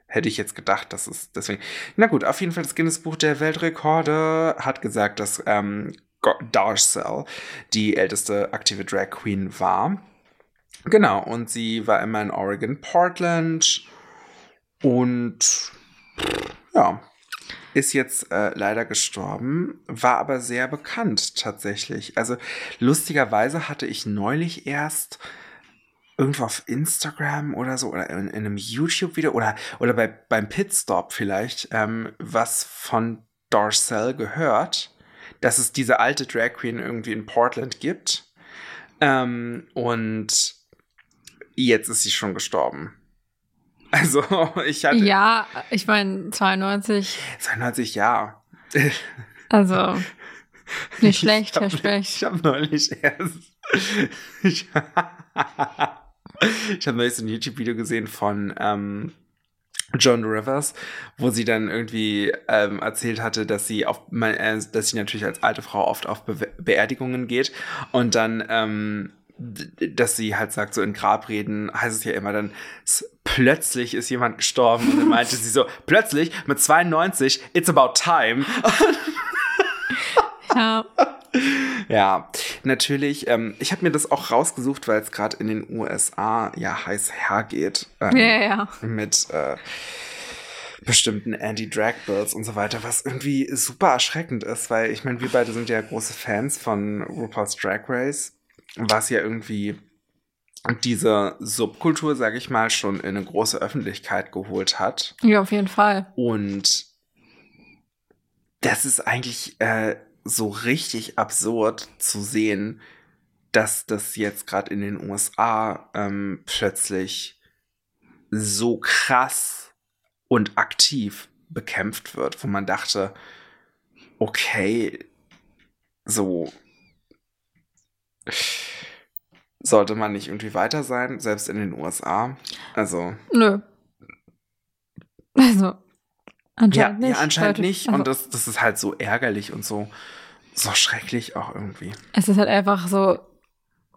Hätte ich jetzt gedacht, dass es deswegen. Na gut, auf jeden Fall das Guinness Buch der Weltrekorde hat gesagt, dass ähm, Darcel die älteste aktive Drag Queen war. Genau, und sie war immer in Oregon, Portland und ja, ist jetzt äh, leider gestorben, war aber sehr bekannt tatsächlich. Also lustigerweise hatte ich neulich erst irgendwo auf Instagram oder so oder in, in einem YouTube-Video oder, oder bei, beim Pitstop vielleicht ähm, was von Darcel gehört, dass es diese alte Drag Queen irgendwie in Portland gibt. Ähm, und jetzt ist sie schon gestorben. Also, ich hatte.
Ja, ich meine, 92.
92, ja.
Also, nicht schlecht, Herr
Specht. Ich habe neulich erst. Ich, ich habe neulich so ein YouTube-Video gesehen von ähm, John Rivers, wo sie dann irgendwie ähm, erzählt hatte, dass sie auf, äh, dass sie natürlich als alte Frau oft auf Be Beerdigungen geht und dann ähm, dass sie halt sagt, so in Grabreden heißt es ja immer dann, plötzlich ist jemand gestorben und dann meinte sie so, plötzlich mit 92, it's about time.
ja.
Ja, natürlich. Ähm, ich habe mir das auch rausgesucht, weil es gerade in den USA ja heiß hergeht.
Ähm, ja, ja.
Mit äh, bestimmten Anti-Drag-Bills und so weiter, was irgendwie super erschreckend ist, weil ich meine, wir beide sind ja große Fans von RuPaul's Drag Race was ja irgendwie diese Subkultur, sage ich mal, schon in eine große Öffentlichkeit geholt hat.
Ja, auf jeden Fall.
Und das ist eigentlich äh, so richtig absurd zu sehen, dass das jetzt gerade in den USA ähm, plötzlich so krass und aktiv bekämpft wird, wo man dachte, okay, so sollte man nicht irgendwie weiter sein, selbst in den USA? Also.
Nö. Also, anscheinend
ja,
nicht.
Ja, anscheinend Leute, nicht. Also, und das, das ist halt so ärgerlich und so, so schrecklich auch irgendwie.
Es ist halt einfach so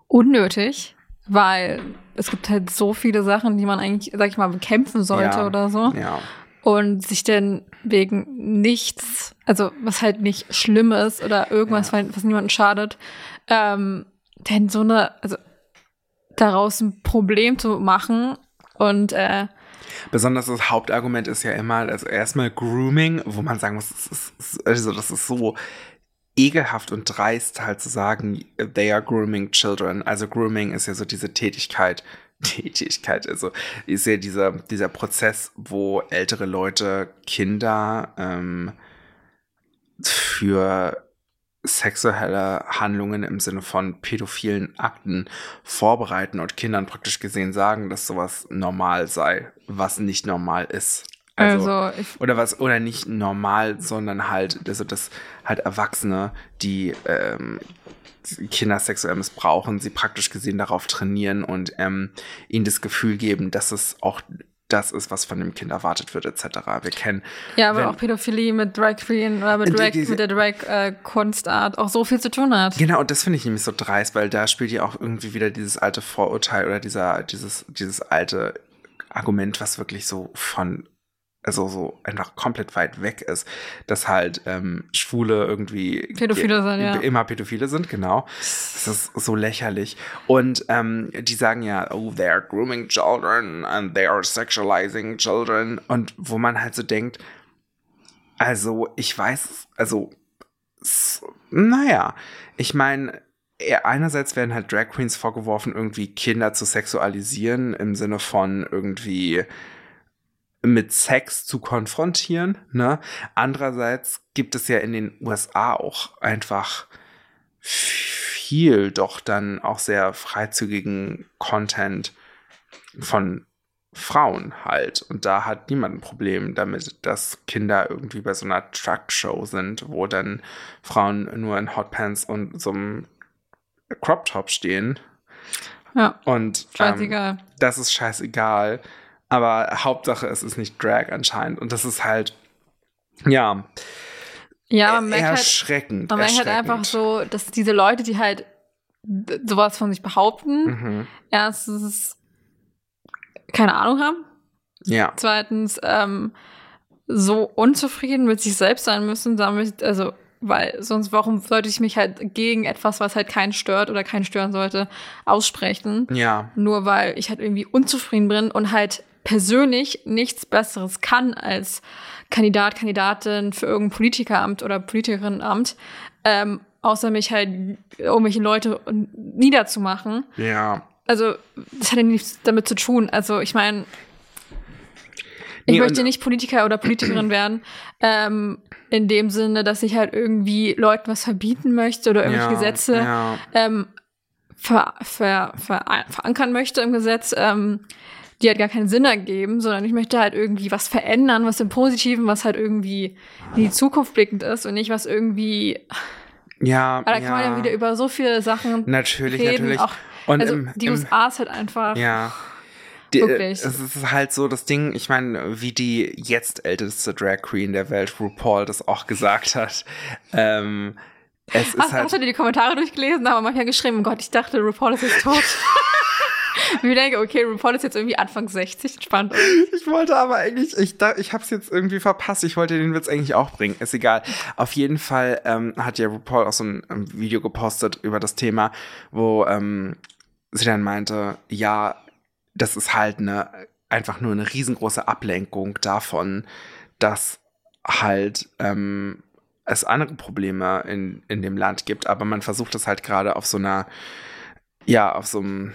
unnötig, weil es gibt halt so viele Sachen, die man eigentlich, sag ich mal, bekämpfen sollte
ja,
oder so.
Ja.
Und sich dann wegen nichts, also was halt nicht schlimm ist oder irgendwas, ja. was niemandem schadet, ähm, denn so eine, also daraus ein Problem zu machen und äh,
Besonders das Hauptargument ist ja immer, also erstmal Grooming, wo man sagen muss, das ist, also das ist so ekelhaft und dreist halt zu sagen, they are grooming children. Also Grooming ist ja so diese Tätigkeit, Tätigkeit, also ist ja dieser, dieser Prozess, wo ältere Leute Kinder ähm, für sexuelle Handlungen im Sinne von pädophilen Akten vorbereiten und Kindern praktisch gesehen sagen, dass sowas normal sei, was nicht normal ist. Also, also oder was, oder nicht normal, sondern halt, also das halt Erwachsene, die ähm, Kinder sexuell missbrauchen, sie praktisch gesehen darauf trainieren und ähm, ihnen das Gefühl geben, dass es auch das ist, was von dem Kind erwartet wird, etc. Wir kennen.
Ja, aber wenn, auch Pädophilie mit Drag Queen oder mit, Drag, diese, mit der Drag-Kunstart äh, auch so viel zu tun hat.
Genau, und das finde ich nämlich so dreist, weil da spielt ja auch irgendwie wieder dieses alte Vorurteil oder dieser, dieses, dieses alte Argument, was wirklich so von also so einfach komplett weit weg ist, dass halt ähm, Schwule irgendwie
Pädophile sind, ja.
immer Pädophile sind, genau. Das ist so lächerlich. Und ähm, die sagen ja, oh, they are grooming children and they are sexualizing children. Und wo man halt so denkt, also ich weiß, also naja, ich meine, einerseits werden halt Drag Queens vorgeworfen, irgendwie Kinder zu sexualisieren im Sinne von irgendwie mit Sex zu konfrontieren. Ne? Andererseits gibt es ja in den USA auch einfach viel doch dann auch sehr freizügigen Content von Frauen halt. Und da hat niemand ein Problem damit, dass Kinder irgendwie bei so einer Truck-Show sind, wo dann Frauen nur in Hotpants und so einem Crop-Top stehen.
Ja.
Und
Scheißegal.
Ähm, das ist scheißegal. Aber Hauptsache, es ist nicht Drag anscheinend. Und das ist halt, ja,
ja, man merkt halt,
erschreckend.
man merkt halt einfach so, dass diese Leute, die halt sowas von sich behaupten,
Mhm.
erstens keine Ahnung haben,
Ja,
zweitens ähm, so unzufrieden mit sich selbst sein müssen, damit, also, weil sonst warum sollte ich mich halt gegen etwas, was halt keinen stört oder keinen stören sollte, aussprechen?
ja,
Nur weil ich halt irgendwie unzufrieden bin und halt persönlich nichts Besseres kann als Kandidat, Kandidatin für irgendein Politikeramt oder Politikerinnenamt, ähm, außer mich halt irgendwelche Leute niederzumachen.
ja.
Also, das hat ja nichts damit zu tun. Also, ich meine, ich
Nee,
möchte nicht Politiker oder Politikerin werden, ähm, in dem Sinne, dass ich halt irgendwie Leuten was verbieten möchte oder irgendwelche
ja,
Gesetze
Ja.
ähm, ver, ver, ver, verankern möchte im Gesetz, ähm, die halt gar keinen Sinn ergeben, sondern ich möchte halt irgendwie was verändern, was im Positiven, was halt irgendwie in die Zukunft blickend ist und nicht was irgendwie.
Ja,
Aber da kann man ja wieder über so viele Sachen
Natürlich,
reden.
natürlich.
Auch,
Und
also
im,
die
im,
USA ist halt einfach.
Ja. Die,
Wirklich.
Es ist halt so das Ding, ich meine, wie die jetzt älteste Drag Queen der Welt, RuPaul, das auch gesagt hat. Ähm, es ist
Hast,
halt.
hast du dir die Kommentare durchgelesen? Da haben manchmal geschrieben, oh Gott, ich dachte, RuPaul ist jetzt tot. Ich denke, okay, RuPaul ist jetzt irgendwie Anfang 60, entspannt.
Ich wollte aber eigentlich, ich, ich habe es jetzt irgendwie verpasst. Ich wollte den Witz eigentlich auch bringen. Ist egal. Auf jeden Fall ähm, hat ja RuPaul auch so ein ähm, Video gepostet über das Thema, wo ähm, sie dann meinte, ja, das ist halt eine einfach nur eine riesengroße Ablenkung davon, dass halt ähm, es andere Probleme in, in dem Land gibt, aber man versucht es halt gerade auf so einer, ja, auf so einem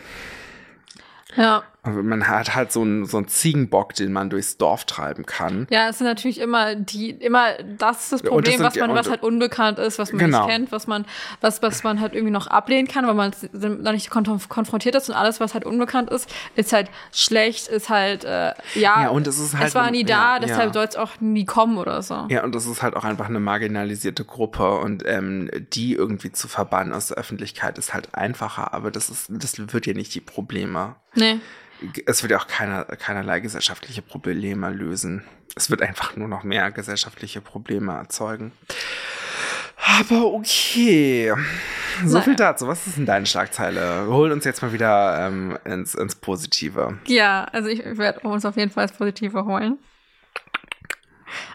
Ja.
Also man hat halt so einen, so einen Ziegenbock, den man durchs Dorf treiben kann.
Ja, es sind natürlich immer die, immer, das ist das Problem,
sind
was man, was halt unbekannt ist, was man
Genau.
nicht kennt, was man, was, was man halt irgendwie noch ablehnen kann, weil man noch nicht konf konfrontiert ist und alles, was halt unbekannt ist, ist halt schlecht, ist halt, äh, ja,
Ja, und es ist halt
es war nie da,
ja,
deshalb
ja.
soll es auch nie kommen oder so.
Ja, und das ist halt auch einfach eine marginalisierte Gruppe und ähm, die irgendwie zu verbannen aus der Öffentlichkeit ist halt einfacher, aber das ist, das wird ja nicht die Probleme.
Nee.
Es wird ja auch keiner, keinerlei gesellschaftliche Probleme lösen. Es wird einfach nur noch mehr gesellschaftliche Probleme erzeugen. Aber okay. So
Naja.
viel dazu. Was ist denn deine Schlagzeile? Hol uns jetzt mal wieder ähm, ins, ins Positive.
Ja, also ich werde uns auf jeden Fall das Positive holen.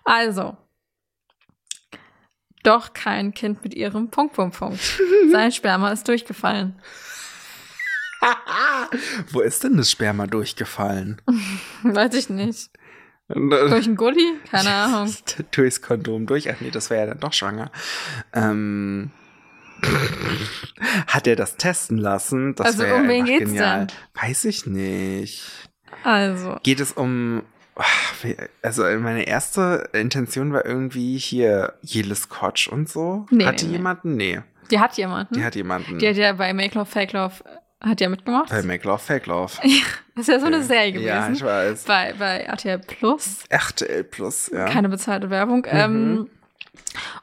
Also. Doch kein Kind mit ihrem Punkt, Punkt, Punkt. Sein Sperma ist durchgefallen.
Wo ist denn das Sperma durchgefallen?
Weiß ich nicht. Durch einen Gully? Keine Ahnung.
Durchs Kondom durch. Ach nee, das wäre ja dann doch schwanger. Ähm, hat er das testen lassen? Das
Also, um wen geht's
genial.
denn?
Weiß ich nicht.
Also.
Geht es um. wie- Also meine erste Intention war irgendwie hier Jelis Kotsch und so.
Nee,
hat
nee,
jemanden? Nee,
Die hat jemanden.
die hat jemanden.
Die hat ja bei Make Love, Fake Love, äh, hat ja mitgemacht.
bei Make Love, Fake Love.
Das ist ja so eine Serie gewesen.
Ja, ich weiß.
bei, bei RTL Plus.
RTL Plus, ja.
Keine bezahlte Werbung.
Mhm.
Ähm,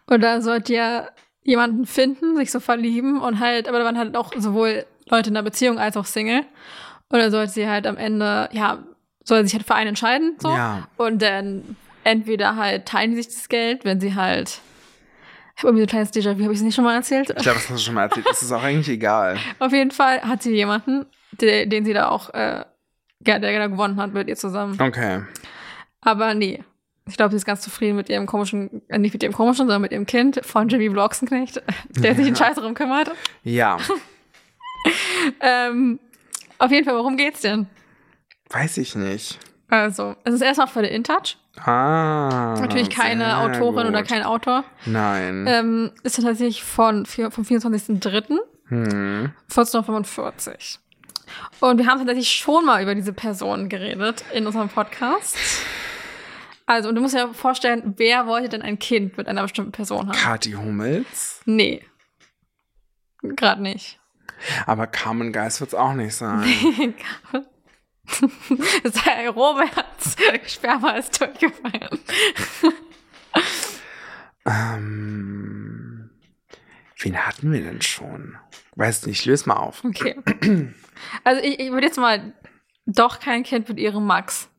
und da sollt ihr jemanden finden, sich so verlieben und halt, aber da waren halt auch sowohl Leute in einer Beziehung als auch Single. Und dann sollte sie halt am Ende, ja, soll sich halt für einen entscheiden, so.
Ja.
Und dann entweder halt teilen die sich das Geld, wenn sie halt, habe irgendwie so ein kleines Déjà-vu, habe ich es nicht schon mal erzählt?
Ich glaube, das hast du schon mal erzählt. Es ist auch eigentlich egal.
Auf jeden Fall hat sie jemanden, der, den sie da auch, äh, der da gewonnen hat mit ihr zusammen.
Okay.
Aber nee. Ich glaube, sie ist ganz zufrieden mit ihrem komischen, äh, nicht mit ihrem komischen, sondern mit ihrem Kind von Jimmy Bloxenknecht, der sich einen Scheiß darum kümmert.
Ja.
Ähm, auf jeden Fall, worum geht's denn?
Weiß ich nicht.
Also, es ist erstmal für den InTouch.
Ah.
Natürlich keine Autorin oder
gut.
kein Autor.
Nein.
Ähm, ist tatsächlich von, vom 24.03.
Hm.
1445. Und wir haben tatsächlich schon mal über diese Person geredet in unserem Podcast. Also, und du musst dir vorstellen, wer wollte denn ein Kind mit einer bestimmten Person haben?
Kathi Hummels.
Nee. Gerade nicht.
Aber Carmen Geist wird es auch nicht sein.
Sei Roberts Sperma ist durchgefallen.
ähm, wen hatten wir denn schon? Weiß nicht, löse mal auf.
Okay. Also ich, ich würde jetzt mal doch kein Kind mit ihrem Max.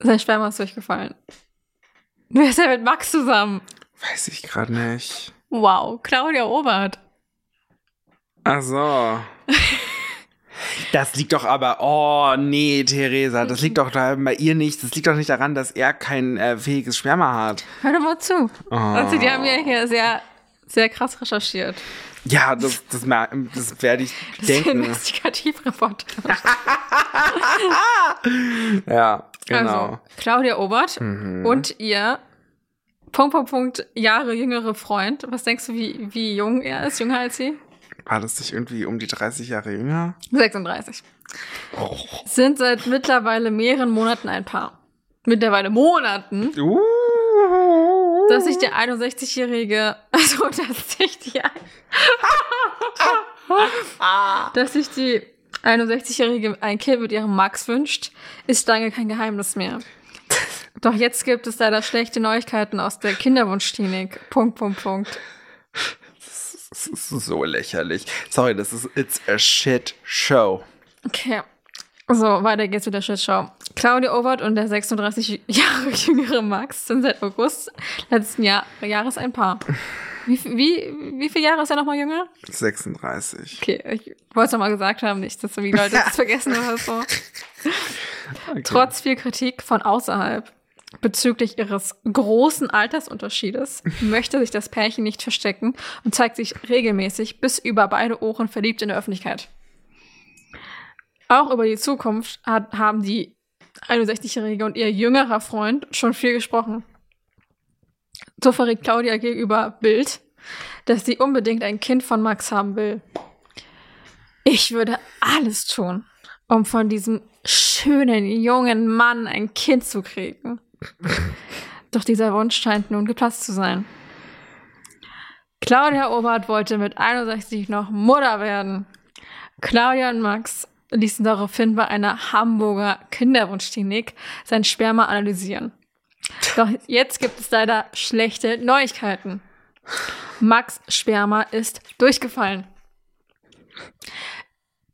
Sein Sperma ist durchgefallen. Wer ist denn mit Max zusammen?
Weiß ich gerade nicht.
Wow, Claudia Obert.
Ach so. Das liegt doch aber, oh nee, Theresa, das liegt doch da bei ihr nicht. Das liegt doch nicht daran, dass er kein äh, fähiges Sperma hat.
Hör doch mal zu.
Oh.
Also die haben ja hier sehr, sehr krass recherchiert.
Ja, das, das, das werde ich
Das ist ein
denken.
Investigativreporter.
Ja, genau.
Also, Claudia Obert und ihr Punkt, Punkt, Punkt, Jahre jüngere Freund. Was denkst du, wie, wie jung er ist? Jünger als sie?
War das nicht irgendwie um die 30 Jahre jünger?
36. Sind seit mittlerweile mehreren Monaten ein Paar. Mittlerweile Monaten,
Uh.
dass sich der 61-Jährige, also dass sich die, dass sich die 61-Jährige ein Kind mit ihrem Max wünscht, ist lange kein Geheimnis mehr. Doch jetzt gibt es leider schlechte Neuigkeiten aus der Kinderwunschklinik. Punkt, Punkt, Punkt.
Das ist so lächerlich. Sorry, das ist It's a shit show.
Okay. So, weiter geht's mit der Shitshow. Claudia Overt und der 36 Jahre jüngere Max sind seit August letzten Jahr, Jahres ein Paar. Wie, wie, wie viele Jahre ist er nochmal jünger?
36.
Okay, ich wollte es nochmal gesagt haben, nicht, dass die Leute das vergessen oder so.
Okay.
Trotz viel Kritik von außerhalb bezüglich ihres großen Altersunterschiedes möchte sich das Pärchen nicht verstecken und zeigt sich regelmäßig bis über beide Ohren verliebt in der Öffentlichkeit. Auch über die Zukunft hat, haben die 61-Jährige und ihr jüngerer Freund schon viel gesprochen. So verrät Claudia gegenüber Bild, dass sie unbedingt ein Kind von Max haben will. Ich würde alles tun, um von diesem schönen jungen Mann ein Kind zu kriegen. Doch dieser Wunsch scheint nun geplatzt zu sein. Claudia Obert wollte mit 61 noch Mutter werden. Claudia und Max ließen daraufhin bei einer Hamburger Kinderwunschklinik sein Sperma analysieren. Doch jetzt gibt es leider schlechte Neuigkeiten. Max Sperma ist durchgefallen.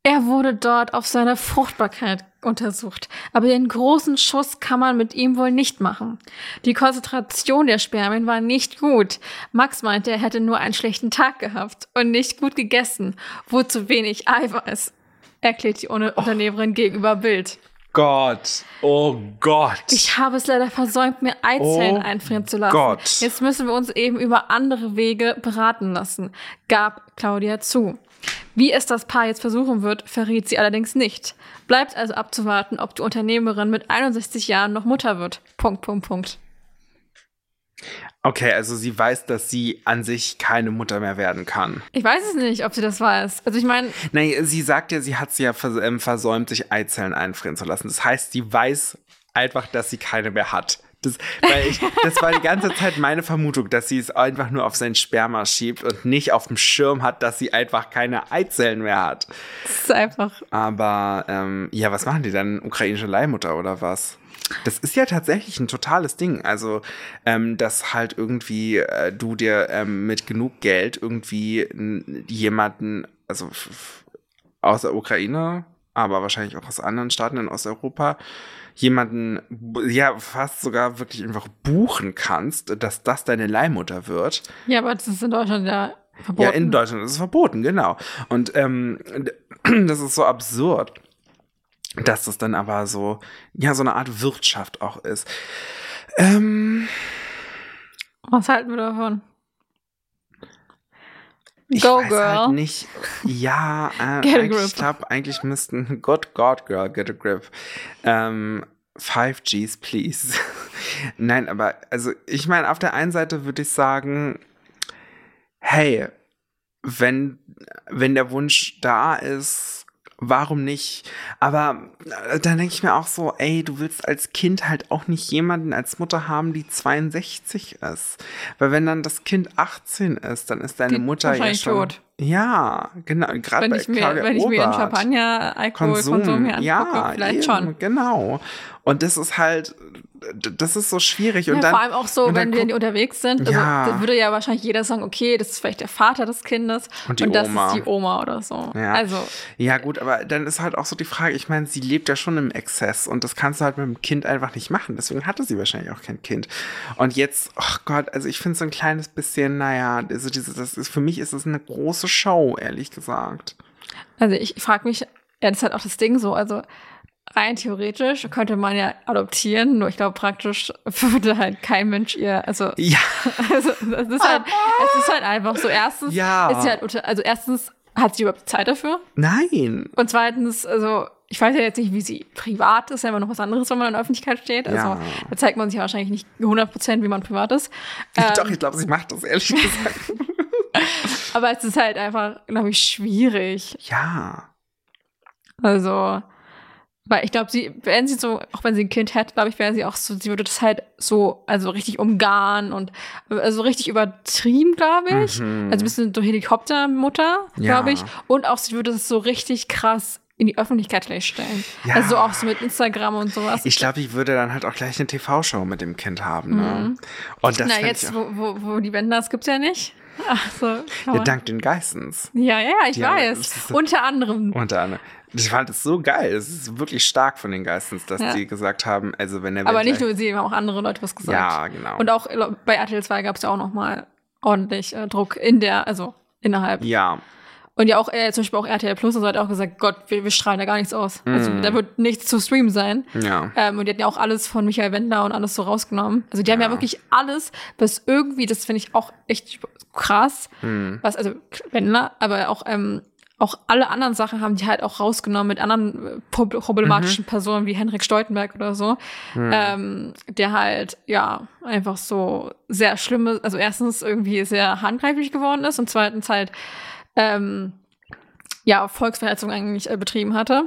Er wurde dort auf seine Fruchtbarkeit untersucht, aber den großen Schuss kann man mit ihm wohl nicht machen. Die Konzentration der Spermien war nicht gut. Max meinte, er hätte nur einen schlechten Tag gehabt und nicht gut gegessen, wohl zu wenig Eiweiß, erklärt die Un- Unternehmerin gegenüber Bild.
Gott. Oh Gott.
Ich habe es leider versäumt, mir Eizellen
Oh
einfrieren zu lassen.
Gott.
Jetzt müssen wir uns eben über andere Wege beraten lassen, gab Claudia zu. Wie es das Paar jetzt versuchen wird, verriet sie allerdings nicht. Bleibt also abzuwarten, ob die Unternehmerin mit 61 Jahren noch Mutter wird. Punkt, Punkt, Punkt.
Okay, also sie weiß, dass sie an sich keine Mutter mehr werden kann.
Ich weiß es nicht, ob sie das weiß. Also ich meine,
Nein, sie sagt ja, sie hat es ja ähm, versäumt, sich Eizellen einfrieren zu lassen. Das heißt, sie weiß einfach, dass sie keine mehr hat. Das, weil ich, das war die ganze Zeit meine Vermutung, dass sie es einfach nur auf sein Sperma schiebt und nicht auf dem Schirm hat, dass sie einfach keine Eizellen mehr hat.
es ist einfach.
Aber ähm, ja, was machen die dann? Ukrainische Leihmutter oder was? Das ist ja tatsächlich ein totales Ding. Also, ähm, dass halt irgendwie äh, du dir ähm, mit genug Geld irgendwie jemanden, also aus der Ukraine, aber wahrscheinlich auch aus anderen Staaten in Osteuropa, jemanden, ja, fast sogar wirklich einfach buchen kannst, dass das deine Leihmutter wird.
Ja, aber das ist in Deutschland ja verboten.
Ja, in Deutschland ist es verboten, genau. Und ähm, das ist so absurd, dass das dann aber so, ja, so eine Art Wirtschaft auch ist. Ähm,
Was halten wir davon?
Ich
Go,
weiß
girl.
halt nicht. Ja, äh,
Get a
eigentlich,
grip.
ich glaube, eigentlich müssten, God, God, Girl, get a grip. Ähm, 5Gs, please. Nein, aber, also, ich meine, auf der einen Seite würde ich sagen, hey, wenn, wenn der Wunsch da ist, warum nicht? Aber äh, dann denke ich mir auch so, ey, du willst als Kind halt auch nicht jemanden als Mutter haben, die 62 ist. Weil wenn dann das Kind 18 ist, dann ist deine
Die
Mutter ja schon.
tot.
Ja, genau. Gerade
Wenn
bei
ich mir,
Claudia
wenn ich mir den
Obert.
Champagner, Alkoholkonsum hier angucke,
ja,
vielleicht
eben,
schon.
Genau. Und das ist halt, das ist so schwierig. Und
ja,
dann,
vor allem auch so,
und
wenn wir unterwegs sind, also
Ja.
würde ja wahrscheinlich jeder sagen, okay, das ist vielleicht der Vater des Kindes
Und die
das
Oma.
ist die Oma oder so.
Ja.
Also,
Ja, gut, aber dann ist halt auch so die Frage, ich meine, sie lebt ja schon im Exzess und das kannst du halt mit dem Kind einfach nicht machen. Deswegen hatte sie wahrscheinlich auch kein Kind. Und jetzt, ach Gott, also ich finde so ein kleines bisschen, naja, also diese, das ist, für mich ist es eine große Show, ehrlich gesagt.
also ich frage mich, ja, das ist halt auch das Ding so, also rein theoretisch könnte man ja adoptieren, nur ich glaube praktisch würde halt kein Mensch ihr, also
Ja,
Also, es ist halt, es ist halt einfach so. Erstens,
Ja.
ist sie halt unter, also erstens hat sie überhaupt Zeit dafür.
nein.
Und zweitens, also, ich weiß ja jetzt nicht, wie sie privat ist, ja immer noch was anderes, wenn man in der Öffentlichkeit steht. Also,
Ja.
da zeigt man sich ja wahrscheinlich nicht 100 Prozent, wie man privat ist.
Doch,
Ähm,
ich glaube, sie macht das, ehrlich gesagt.
aber es ist halt einfach, glaube ich, schwierig.
ja.
Also, weil ich glaube, sie, wenn sie so, auch wenn sie ein Kind hätte, glaube ich, wäre sie auch so, sie würde das halt so, also richtig umgarnen und also richtig übertrieben, glaube ich.
Mhm.
Also ein bisschen so Helikoptermutter,
Ja.
glaube ich. Und auch sie würde es so richtig krass in die Öffentlichkeit gleich stellen.
Ja.
Also so auch so mit Instagram und sowas.
Ich glaube, ich würde dann halt auch gleich eine TV-Show mit dem Kind haben. Ne? Und das
Mhm. Na, jetzt, wo, wo, wo die Wenders gibt's ja nicht. Ach so.
ja, dank den Geissens.
ja, ja, ich
Ja,
weiß.
ist-
Unter anderem.
Unter anderem. Ich fand es so geil. Es ist wirklich stark von den Geistens, dass
Ja.
die gesagt haben, also wenn der
Aber nicht nur sie, haben auch andere Leute was gesagt.
Ja, genau.
Und auch äh, bei RTL 2 gab es ja auch noch mal ordentlich äh, Druck in der, also innerhalb.
ja,
Und ja auch äh, zum Beispiel auch RTL Plus und so hat auch gesagt, Gott, wir, wir strahlen da gar nichts aus. Also
Mhm.
da wird nichts zu streamen sein.
ja.
Ähm, und die hatten ja auch alles von Michael Wendler und alles so rausgenommen. Also die haben ja
Ja.
wirklich alles, was irgendwie, das finde ich auch echt krass,
Hm.
was, also Wendler, aber auch, ähm, auch alle anderen Sachen haben die halt auch rausgenommen mit anderen äh, pro- problematischen
Mhm.
Personen wie Henrik Stoltenberg oder so, ähm, der halt, ja, einfach so sehr schlimme, also erstens irgendwie sehr handgreiflich geworden ist und zweitens halt, ähm, ja, Volksverhetzung eigentlich äh, betrieben hatte.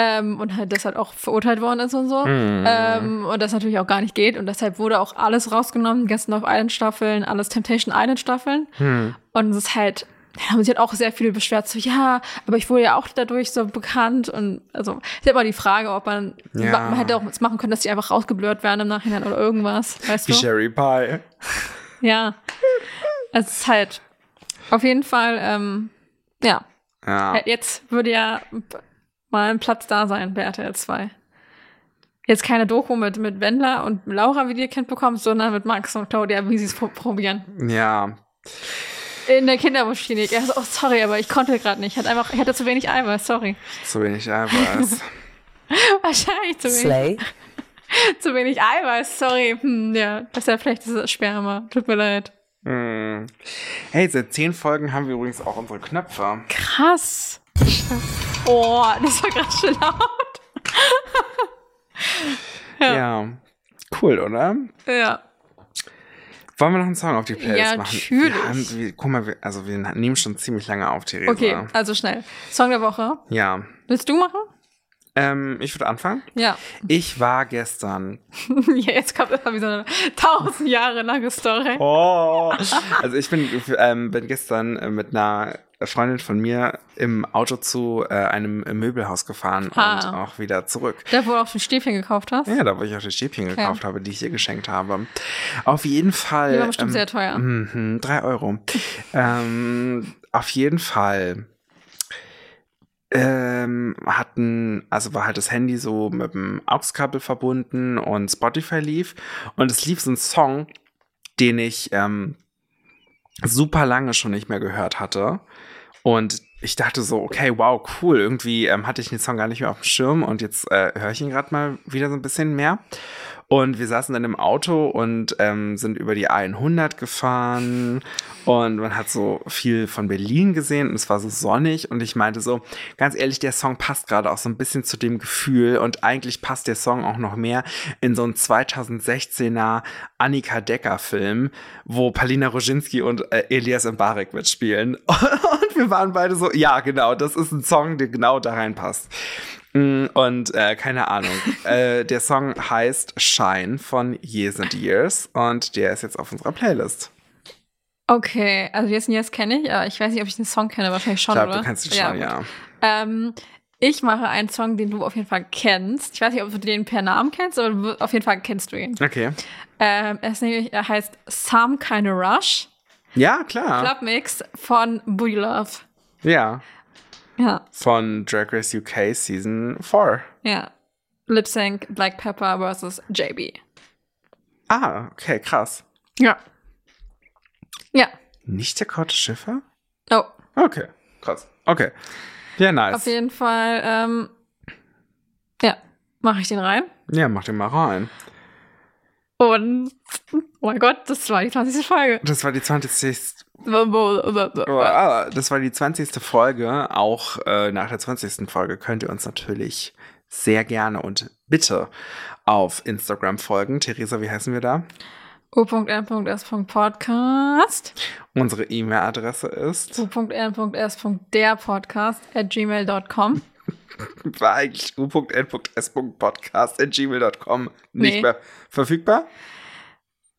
Ähm, und halt deshalb auch verurteilt worden ist und so.
Mhm.
Ähm, und das natürlich auch gar nicht geht. Und deshalb wurde auch alles rausgenommen, ganzen Love Island Staffeln, alles Temptation Island Staffeln.
Hm.
Und es ist halt, da haben sich halt auch sehr viele beschwert, so, ja, aber ich wurde ja auch dadurch so bekannt. Und also, ist ja immer die Frage, ob man,
Ja.
man hätte auch was machen können, dass die einfach rausgeblurrt werden im Nachhinein oder irgendwas, weißt
Wie
du?
Sherry Pie.
Ja. Es ist halt auf jeden Fall, ähm, ja,
Ja.
Halt Jetzt würde ja mal ein Platz da sein bei RTL 2. Jetzt keine Doku mit, mit Wendler und Laura, wie die ihr Kind bekommt, sondern mit Max und Claudia, wie sie es pro probieren.
Ja.
In der Kinderwunschklinik. Er so, oh, sorry, aber ich konnte gerade nicht. Ich hatte einfach, ich hatte zu wenig Eiweiß, sorry.
Zu wenig Eiweiß.
Wahrscheinlich zu wenig,
Slay.
zu wenig Eiweiß, sorry. Hm, ja, das ist ja vielleicht das Sperma. Tut mir leid.
Hm. Hey, seit zehn Folgen haben wir übrigens auch unsere Knöpfe.
Krass. Oh, das war gerade schon laut.
Ja.
Ja.
Cool, oder?
Ja.
Wollen wir noch einen Song auf die Playlist
Ja,
machen?
natürlich.
Wir haben, wir, guck mal, wir, also wir nehmen schon ziemlich lange auf, Theresa.
Okay, also schnell. Song der Woche.
Ja.
Willst du machen?
Ähm, ich würde anfangen.
Ja.
Ich war gestern.
ja jetzt kommt immer wie so eine tausend Jahre lange Story.
Oh. Also ich bin, ähm, bin gestern äh, mit einer Freundin von mir im Auto zu äh, einem Möbelhaus gefahren
Ha.
und auch wieder zurück.
Da, wo du auch schon Stäbchen gekauft hast.
Ja, da wo ich auch die Stäbchen gekauft habe, die ich ihr geschenkt habe. Auf jeden Fall.
Die waren bestimmt sehr teuer.
Mhm, drei Euro. ähm, auf jeden Fall ähm, hatten, also war halt das Handy so mit dem AUX-Kabel verbunden und Spotify lief und es lief so ein Song, den ich ähm, super lange schon nicht mehr gehört hatte und ich dachte so, okay, wow, cool. Irgendwie ähm, hatte ich den Song gar nicht mehr auf dem Schirm und jetzt äh, höre ich ihn gerade mal wieder so ein bisschen mehr. Und wir saßen dann im Auto und ähm, sind über die A100 gefahren und man hat so viel von Berlin gesehen und es war so sonnig und ich meinte so, ganz ehrlich, der Song passt gerade auch so ein bisschen zu dem Gefühl und eigentlich passt der Song auch noch mehr in so einen 2016er Annika Decker Film, wo Palina Roginski und äh, Elias Mbarek mitspielen. Und wir waren beide so, ja, genau, das ist ein Song, der genau da reinpasst. Mm, Und äh, keine Ahnung. äh, der Song heißt Shine von Years and Years und der ist jetzt auf unserer Playlist.
Okay, also Yes and Yes kenne ich, aber ich weiß nicht, ob ich den Song kenne, wahrscheinlich schon,
Ich glaube,
oder?
du kennst ihn schon,
gut.
ja.
Ähm, ich mache einen Song, den du auf jeden Fall kennst. Ich weiß nicht, ob du den per Namen kennst, aber auf jeden Fall kennst du ihn.
Okay.
Ähm, er, ist nämlich, er heißt Some Kind of Rush,
Ja, klar.
Clubmix von Booty Love.
Ja.
Ja,
Von Drag Race UK Season 4.
ja. Lip Sync Black Pepper versus JB.
Ah, okay, krass.
Ja. Ja.
Nicht Dakota Schiffer?
Oh,
Okay, krass. Okay. Ja, nice.
auf jeden Fall, ähm, ja, mache ich den rein.
Ja, mach den mal rein.
Und, oh mein Gott, das war die 20. Folge.
Das war die 20. Das war die 20. Folge. Auch äh, nach der 20. Folge könnt ihr uns natürlich sehr gerne und bitte auf Instagram folgen. Theresa, wie heißen wir da?
u.n.s.podcast
Unsere E-Mail-Adresse ist
u.n.s.derpodcast at gmail.com.
war eigentlich u.n.s.podcast.gmail.com nicht
Nee.
mehr verfügbar.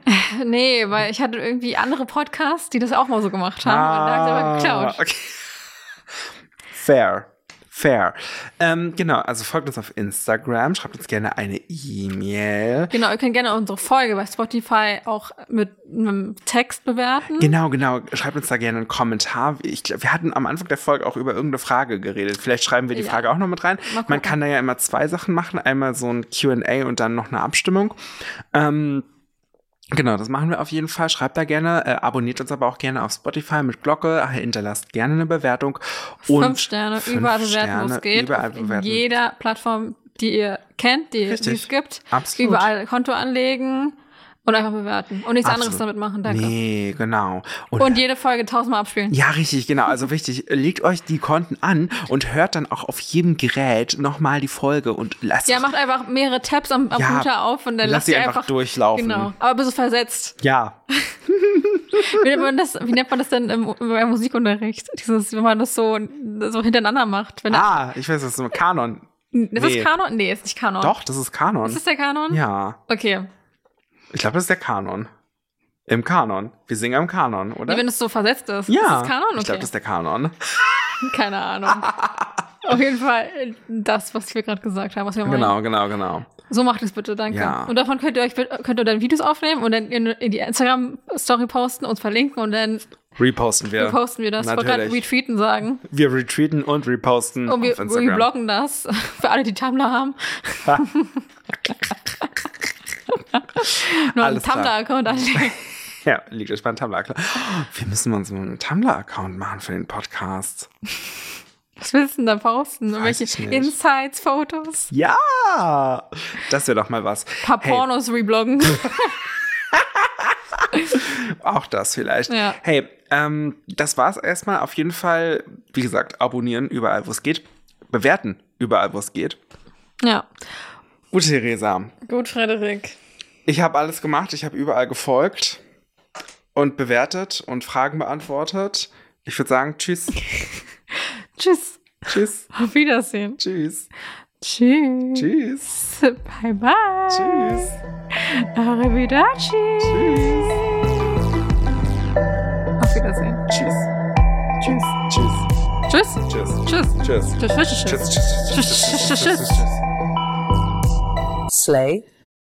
Nee, weil ich hatte irgendwie andere Podcasts, die das auch mal so gemacht haben. und da habe ich aber geklaut.
Ah, okay. Fair. Fair. Ähm, genau, also folgt uns auf Instagram, schreibt uns gerne eine E-Mail.
Genau, ihr könnt gerne unsere Folge bei Spotify auch mit einem Text bewerten.
Genau, genau. Schreibt uns da gerne einen Kommentar. Ich, glaub, wir hatten am Anfang der Folge auch über irgendeine Frage geredet. Vielleicht schreiben wir die
Ja.
Frage auch noch mit rein. Man kann da ja immer zwei Sachen machen. Einmal so ein Q&A und dann noch eine Abstimmung. Ähm, Genau, das machen wir auf jeden Fall. Schreibt da gerne, äh, abonniert uns aber auch gerne auf Spotify mit Glocke, hinterlasst gerne eine Bewertung. Und
fünf Sterne,
fünf
überall bewerten, wo es geht.
Überall bewerten.
jeder Plattform, die ihr kennt, die, die es gibt.
Absolut.
Überall Konto anlegen und einfach bewerten. Und nichts
Absolut.
anderes damit machen, danke.
Nee, genau. Und,
Und jede Folge tausendmal abspielen.
ja, richtig, genau. Also wichtig, legt euch die Konten an und hört dann auch auf jedem Gerät nochmal die Folge und lasst
Ja, macht einfach mehrere Tabs am, am
Ja,
Computer auf und dann
lass
lasst
sie
ihr
einfach
einfach
durchlaufen.
Genau, aber bist du versetzt.
Ja,
Wie nennt man das, wie nennt man das denn im, im Musikunterricht? Dieses, wenn man das so, so hintereinander macht.
Ah, ich weiß, das ist ein Kanon.
ist
nee.
das Kanon? Nee, ist nicht Kanon.
Doch, das ist Kanon.
Ist das der Kanon?
Ja,
Okay.
Ich glaube, das ist der Kanon. Im Kanon. Wir singen im Kanon, oder?
Wie wenn es so versetzt ist.
ja,
Ist das Kanon? Okay.
ich glaube, das ist der Kanon.
Keine Ahnung. Auf jeden Fall äh, das, was wir gerade gesagt haben, was wir meinen.
Genau, genau, genau.
So macht es bitte, danke.
Ja.
Und davon könnt ihr euch könnt ihr dann Videos aufnehmen und dann in, in die Instagram-Story posten, uns verlinken und dann
Reposten wir.
posten wir das. Ich wollte gerade
Natürlich.
retweeten sagen.
Wir retweeten und reposten
Und wir,
auf Instagram.
wir bloggen das für alle, die Tumblr haben. Nur einen
Alles klar.
Tumblr-Account anlegen.
Ja, liegt euch beim Tumblr. klar. Wir müssen uns einen Tumblr-Account machen für den Podcast.
Was willst du denn da posten?
Weiß nicht.
Insights, Fotos?
Ja, das wäre doch mal was.
Ein paar
Hey.
Pornos rebloggen.
Auch das vielleicht.
Ja.
Hey, ähm, das war's erstmal. Auf jeden Fall, wie gesagt, abonnieren überall, wo es geht. Bewerten überall, wo es geht.
ja.
Gut, Theresa.
Gut, Frederik.
Ich habe alles gemacht. Ich habe überall gefolgt und bewertet und Fragen beantwortet. Ich würde sagen, tschüss.
Tschüss.
tschüss.
Auf Wiedersehen.
Tschüss.
Tschüss.
Tschüss.
Bye bye.
Tschüss.
Arrivederci.
Tschüss.
Auf Wiedersehen.
Tschüss.
Tschüss.
Tschüss.
Tschüss.
Tschüss.
Tschüss.
Tschüss.
Tschüss. Tschüss.
Tschüss. Tschüss. Tschüss. Tschüss. Tschüss. Tschüss.
sleigh